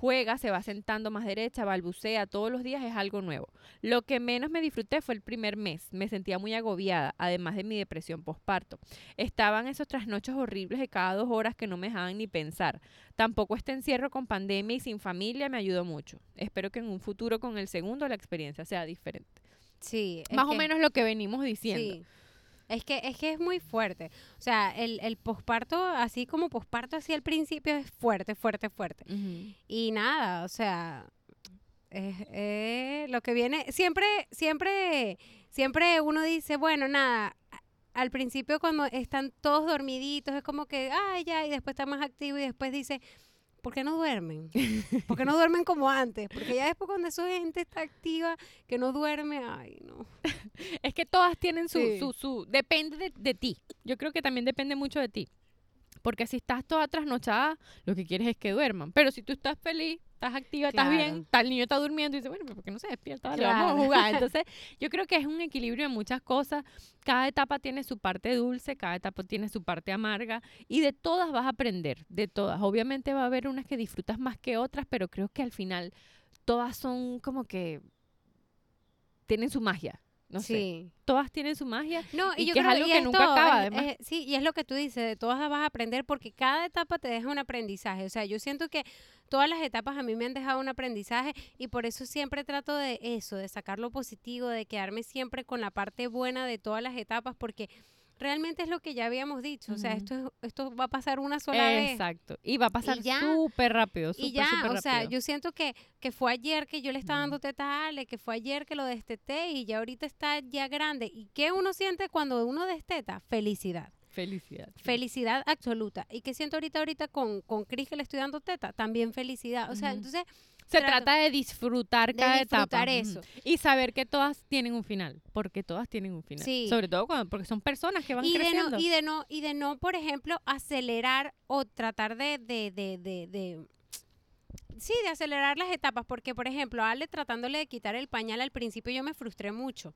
juega, se va sentando más derecha, balbucea, todos los días es algo nuevo. Lo que menos me disfruté fue el primer mes, me sentía muy agobiada, además de mi depresión postparto. Estaban esos trasnochos horribles de cada dos horas que no me dejaban ni pensar. Tampoco este encierro con pandemia y sin familia me ayudó mucho. Espero que en un futuro con el segundo la experiencia sea diferente. Sí. Más o menos lo que venimos diciendo. Sí. Es que, es que es muy fuerte. O sea, el, el posparto, así como posparto así al principio, es fuerte, fuerte, fuerte. Y nada, o sea, es, es lo que viene, siempre, siempre, siempre uno dice, bueno, nada, al principio cuando están todos dormiditos, es como que, ay, ya, y después está más activo y después dice, ¿por qué no duermen? *laughs* ¿Por qué no duermen como antes? Porque ya después cuando esa gente está activa, que no duerme, ay, no. Es que todas tienen su, Sí. su, su, depende de, de ti. Yo creo que también depende mucho de ti. Porque si estás toda trasnochada, lo que quieres es que duerman. Pero si tú estás feliz, estás activa, estás Claro. bien, el niño está durmiendo y dice, bueno, pero ¿por qué no se despierta? Vale, vamos a Claro. jugar. *laughs* Entonces, yo creo que es un equilibrio de muchas cosas. Cada etapa tiene su parte dulce, cada etapa tiene su parte amarga y de todas vas a aprender, de todas. Obviamente va a haber unas que disfrutas más que otras, pero creo que al final todas son como que tienen su magia. No sé. Todas tienen su magia. No, y, Y yo que es algo que es nunca todo, acaba, es- además. es- sí, y es lo que tú dices, de todas vas a aprender porque cada etapa te deja un aprendizaje. O sea, yo siento que todas las etapas a mí me han dejado un aprendizaje y por eso siempre trato de eso, de sacar lo positivo, de quedarme siempre con la parte buena de todas las etapas porque realmente es lo que ya habíamos dicho. O sea, esto, es- esto va a pasar una sola vez. Exacto. Y va a pasar súper rápido. Y súper, ya, o sea, rápido. yo siento que, que fue ayer que yo le estaba dando teta a Ale, que fue ayer que lo desteté y ya ahorita está ya grande. ¿Y qué uno siente cuando uno desteta? Felicidad. Felicidad. Felicidad absoluta. ¿Y qué siento ahorita ahorita con, con Cris que le estoy dando teta? También felicidad. O sea, entonces, Se trato trata de disfrutar de cada disfrutar etapa. eso. Y saber que todas tienen un final. Porque todas tienen un final. Sí. Sobre todo cuando, porque son personas que van Y de, creciendo. no, y de no, y de no, por ejemplo, acelerar o tratar de, de, de, de, de- sí, de acelerar las etapas, porque por ejemplo, a Ale tratándole de quitar el pañal al principio yo me frustré mucho.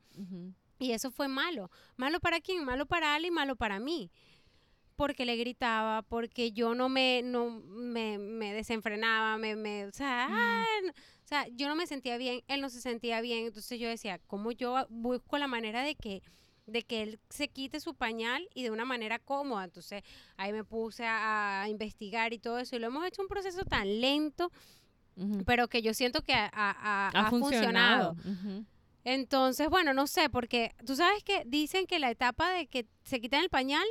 Y eso fue malo. ¿Malo para quién? Malo para Ale y malo para mí. Porque le gritaba, porque yo no me, no me, me desenfrenaba, me, me, o sea, Mm. ah, no- o sea, yo no me sentía bien, él no se sentía bien. Entonces yo decía, ¿cómo yo busco la manera de que, de que él se quite su pañal y de una manera cómoda? Entonces ahí me puse a, a investigar y todo eso. Y lo hemos hecho un proceso tan lento, pero que yo siento que ha, ha- ha- Ha ha funcionado. Entonces, bueno, no sé, porque tú sabes que dicen que la etapa de que se quitan el pañal,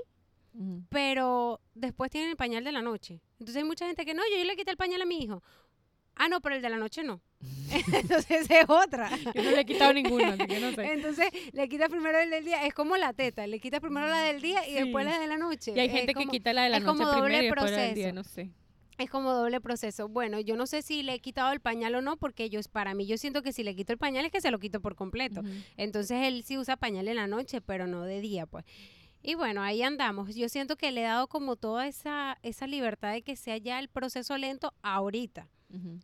Pero después tienen el pañal de la noche. Entonces hay mucha gente que no, yo, yo le quité el pañal a mi hijo. Ah, no, pero el de la noche no. *laughs* Entonces es otra. Yo no le he quitado ninguno, así que no sé. Entonces le quitas primero el del día, es como la teta, le quitas primero la del día y Sí. después la de la noche. Y hay gente que quita la de la es noche como doble primero y después la del día, proceso. no sé. Es como doble proceso. Bueno, yo no sé si le he quitado el pañal o no, porque yo, para mí yo siento que si le quito el pañal es que se lo quito por completo. Entonces él sí usa pañal en la noche, pero no de día, pues. Y bueno, ahí andamos. Yo siento que le he dado como toda esa, esa libertad de que sea ya el proceso lento ahorita,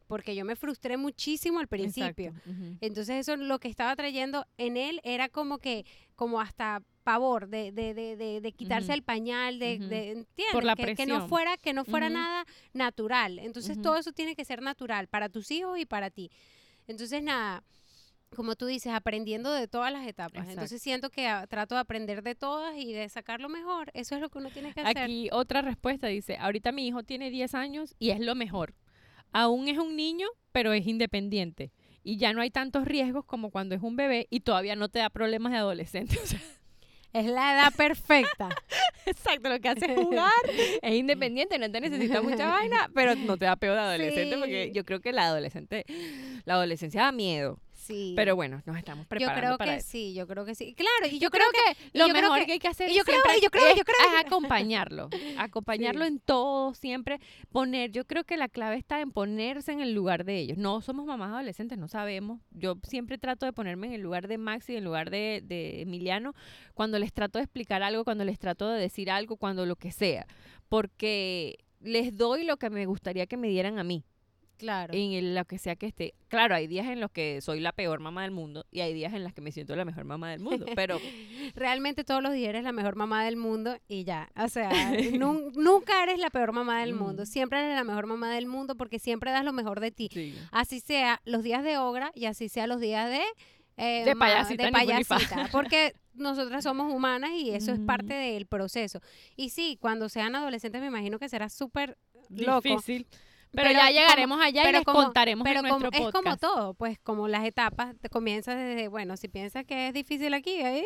porque yo me frustré muchísimo al principio. Entonces eso lo que estaba trayendo en él era como que, como hasta pavor de, de, de, de, de quitarse el pañal, de, ¿entiendes? Por la que, que no fuera, que no fuera nada natural. Entonces todo eso tiene que ser natural para tus hijos y para ti. Entonces nada, como tú dices, aprendiendo de todas las etapas. Exacto. Entonces siento que ah, trato de aprender de todas y de sacar lo mejor. Eso es lo que uno tiene que hacer. Aquí otra respuesta dice, ahorita mi hijo tiene 10 años y es lo mejor. Aún es un niño, pero es independiente. Y ya no hay tantos riesgos como cuando es un bebé y todavía no te da problemas de adolescente. *laughs* O sea, Es la edad perfecta. *laughs* exacto, lo que hace es *laughs* jugar, es independiente, no te necesita mucha vaina, pero no te da peor de adolescente porque yo creo que la adolescente, la adolescencia da miedo. Sí. Pero bueno, nos estamos yo preparando creo para que eso. sí, yo creo que sí. Claro, y yo, Yo creo que, Lo yo creo mejor que- que, hay que hacer yo creo, yo es, yo creo es *laughs* acompañarlo, acompañarlo Sí. en todo, siempre poner, yo creo que la clave está en ponerse en el lugar de ellos. No somos mamás adolescentes, no sabemos. Yo siempre trato de ponerme en el lugar de Maxi, en el lugar de, de Emiliano, cuando les trato de explicar algo, cuando les trato de decir algo, cuando lo que sea, porque les doy lo que me gustaría que me dieran a mí Claro. en el- lo que sea que esté. Claro, hay días en los que soy la peor mamá del mundo y hay días en los que me siento la mejor mamá del mundo, *laughs* pero Realmente todos los días eres la mejor mamá del mundo y ya. O sea, *laughs* nun- nunca eres la peor mamá del mundo. Mm. Siempre eres la mejor mamá del mundo porque siempre das lo mejor de ti. sí. Así sea los días de obra y así sea los días de... eh, De payasita de payasita, porque nosotras somos humanas y eso es parte del proceso. Y sí, cuando sean adolescentes me imagino que será súper loco. Pero, Pero ya como- llegaremos allá y les como- contaremos Pero en nuestro como, es como podcast. todo, pues como las etapas, te comienzas desde, bueno, si piensas que es difícil aquí, eh,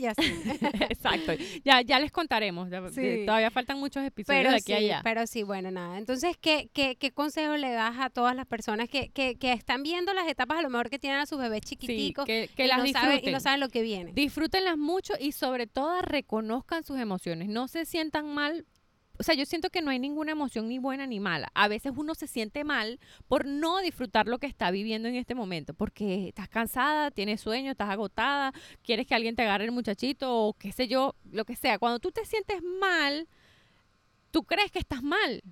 ya sí. *laughs* Exacto. Ya, ya les contaremos. ya- Sí. de- Todavía faltan muchos episodios pero de aquí sí, allá. pero sí, bueno, nada. Entonces, ¿qué, qué, qué consejo le das a todas las personas que, que, que están viendo las etapas, a lo mejor que tienen a sus bebés chiquiticos que, que y, las no saben, y no saben lo que viene? Disfrútenlas mucho y sobre todo reconozcan sus emociones. No se sientan mal. O sea, yo siento que no hay ninguna emoción ni buena ni mala. A veces uno se siente mal por no disfrutar lo que está viviendo en este momento, porque estás cansada, tienes sueño, estás agotada, quieres que alguien te agarre el muchachito o qué sé yo, lo que sea. Cuando tú te sientes mal, tú crees que estás mal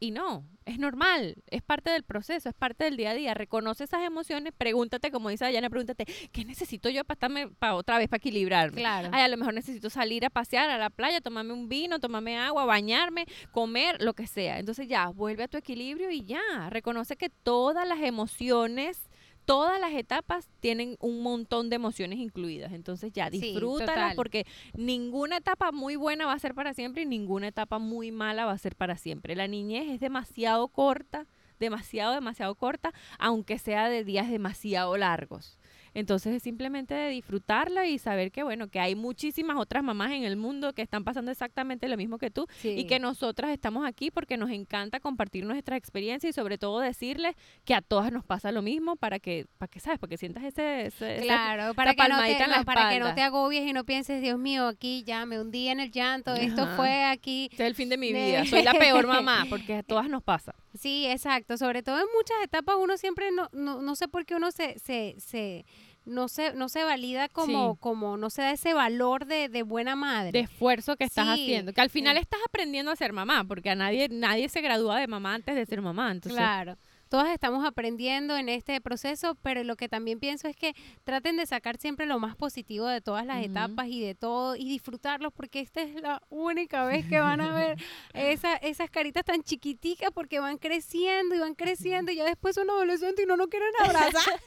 Y no, es normal, es parte del proceso, es parte del día a día. Reconoce esas emociones, pregúntate, como dice Dayana, pregúntate, ¿qué necesito yo para estarme, para otra vez, para equilibrarme? Claro. Ay, a lo mejor necesito salir a pasear a la playa, tomarme un vino, tomarme agua, bañarme, comer, lo que sea. Entonces ya, vuelve a tu equilibrio y ya, reconoce que todas las emociones todas las etapas tienen un montón de emociones incluidas. Entonces ya disfrútalas porque ninguna etapa muy buena va a ser para siempre y ninguna etapa muy mala va a ser para siempre. La niñez es demasiado corta, demasiado, demasiado corta, aunque sea de días demasiado largos. Entonces es simplemente de disfrutarla y saber que bueno, que hay muchísimas otras mamás en el mundo que están pasando exactamente lo mismo que tú Sí. y que nosotras estamos aquí porque nos encanta compartir nuestra experiencia y sobre todo decirles que a todas nos pasa lo mismo para que, para que sabes, para que sientas ese, ese- esa- Claro, para, que no, te, no, para que no te agobies y no pienses, Dios mío, aquí ya me hundí en el llanto, esto fue aquí. este es el fin de mi vida. *laughs* Soy la peor mamá porque a todas nos pasa. Sí, exacto. Sobre todo en muchas etapas uno siempre, no, no, no sé por qué uno se, se, se, no se, no se valida como, Sí. como, no se da ese valor de, de buena madre. de esfuerzo que estás Sí, haciendo. Que al final eh. estás aprendiendo a ser mamá, porque a nadie, nadie se gradúa de mamá antes de ser mamá. Entonces, Claro. Todas estamos aprendiendo en este proceso, pero lo que también pienso es que traten de sacar siempre lo más positivo de todas las etapas y de todo y disfrutarlos porque esta es la única vez que van a ver *laughs* esa, esas caritas tan chiquiticas porque van creciendo y van creciendo y ya después son adolescentes y no nos quieren *laughs* abrazar.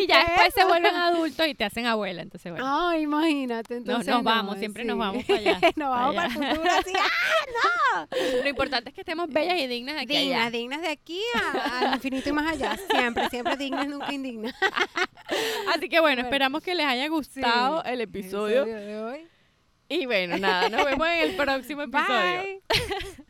y ya ¿Qué después se vuelven adultos y te hacen abuela. Entonces, bueno. Ay, imagínate. No, Entonces, nos no, vamos, siempre nos vamos para allá. *laughs* nos vamos para allá. el futuro así. ¡ah! Lo importante es que estemos bellas y dignas de aquí allá. Dignas, dignas de aquí a- infinito y más allá. Siempre, siempre dignas, nunca indignas. *laughs* Así que bueno, Bueno. esperamos que les haya gustado el episodio. de hoy. Y bueno, nada, nos vemos en el próximo episodio. Bye. *laughs*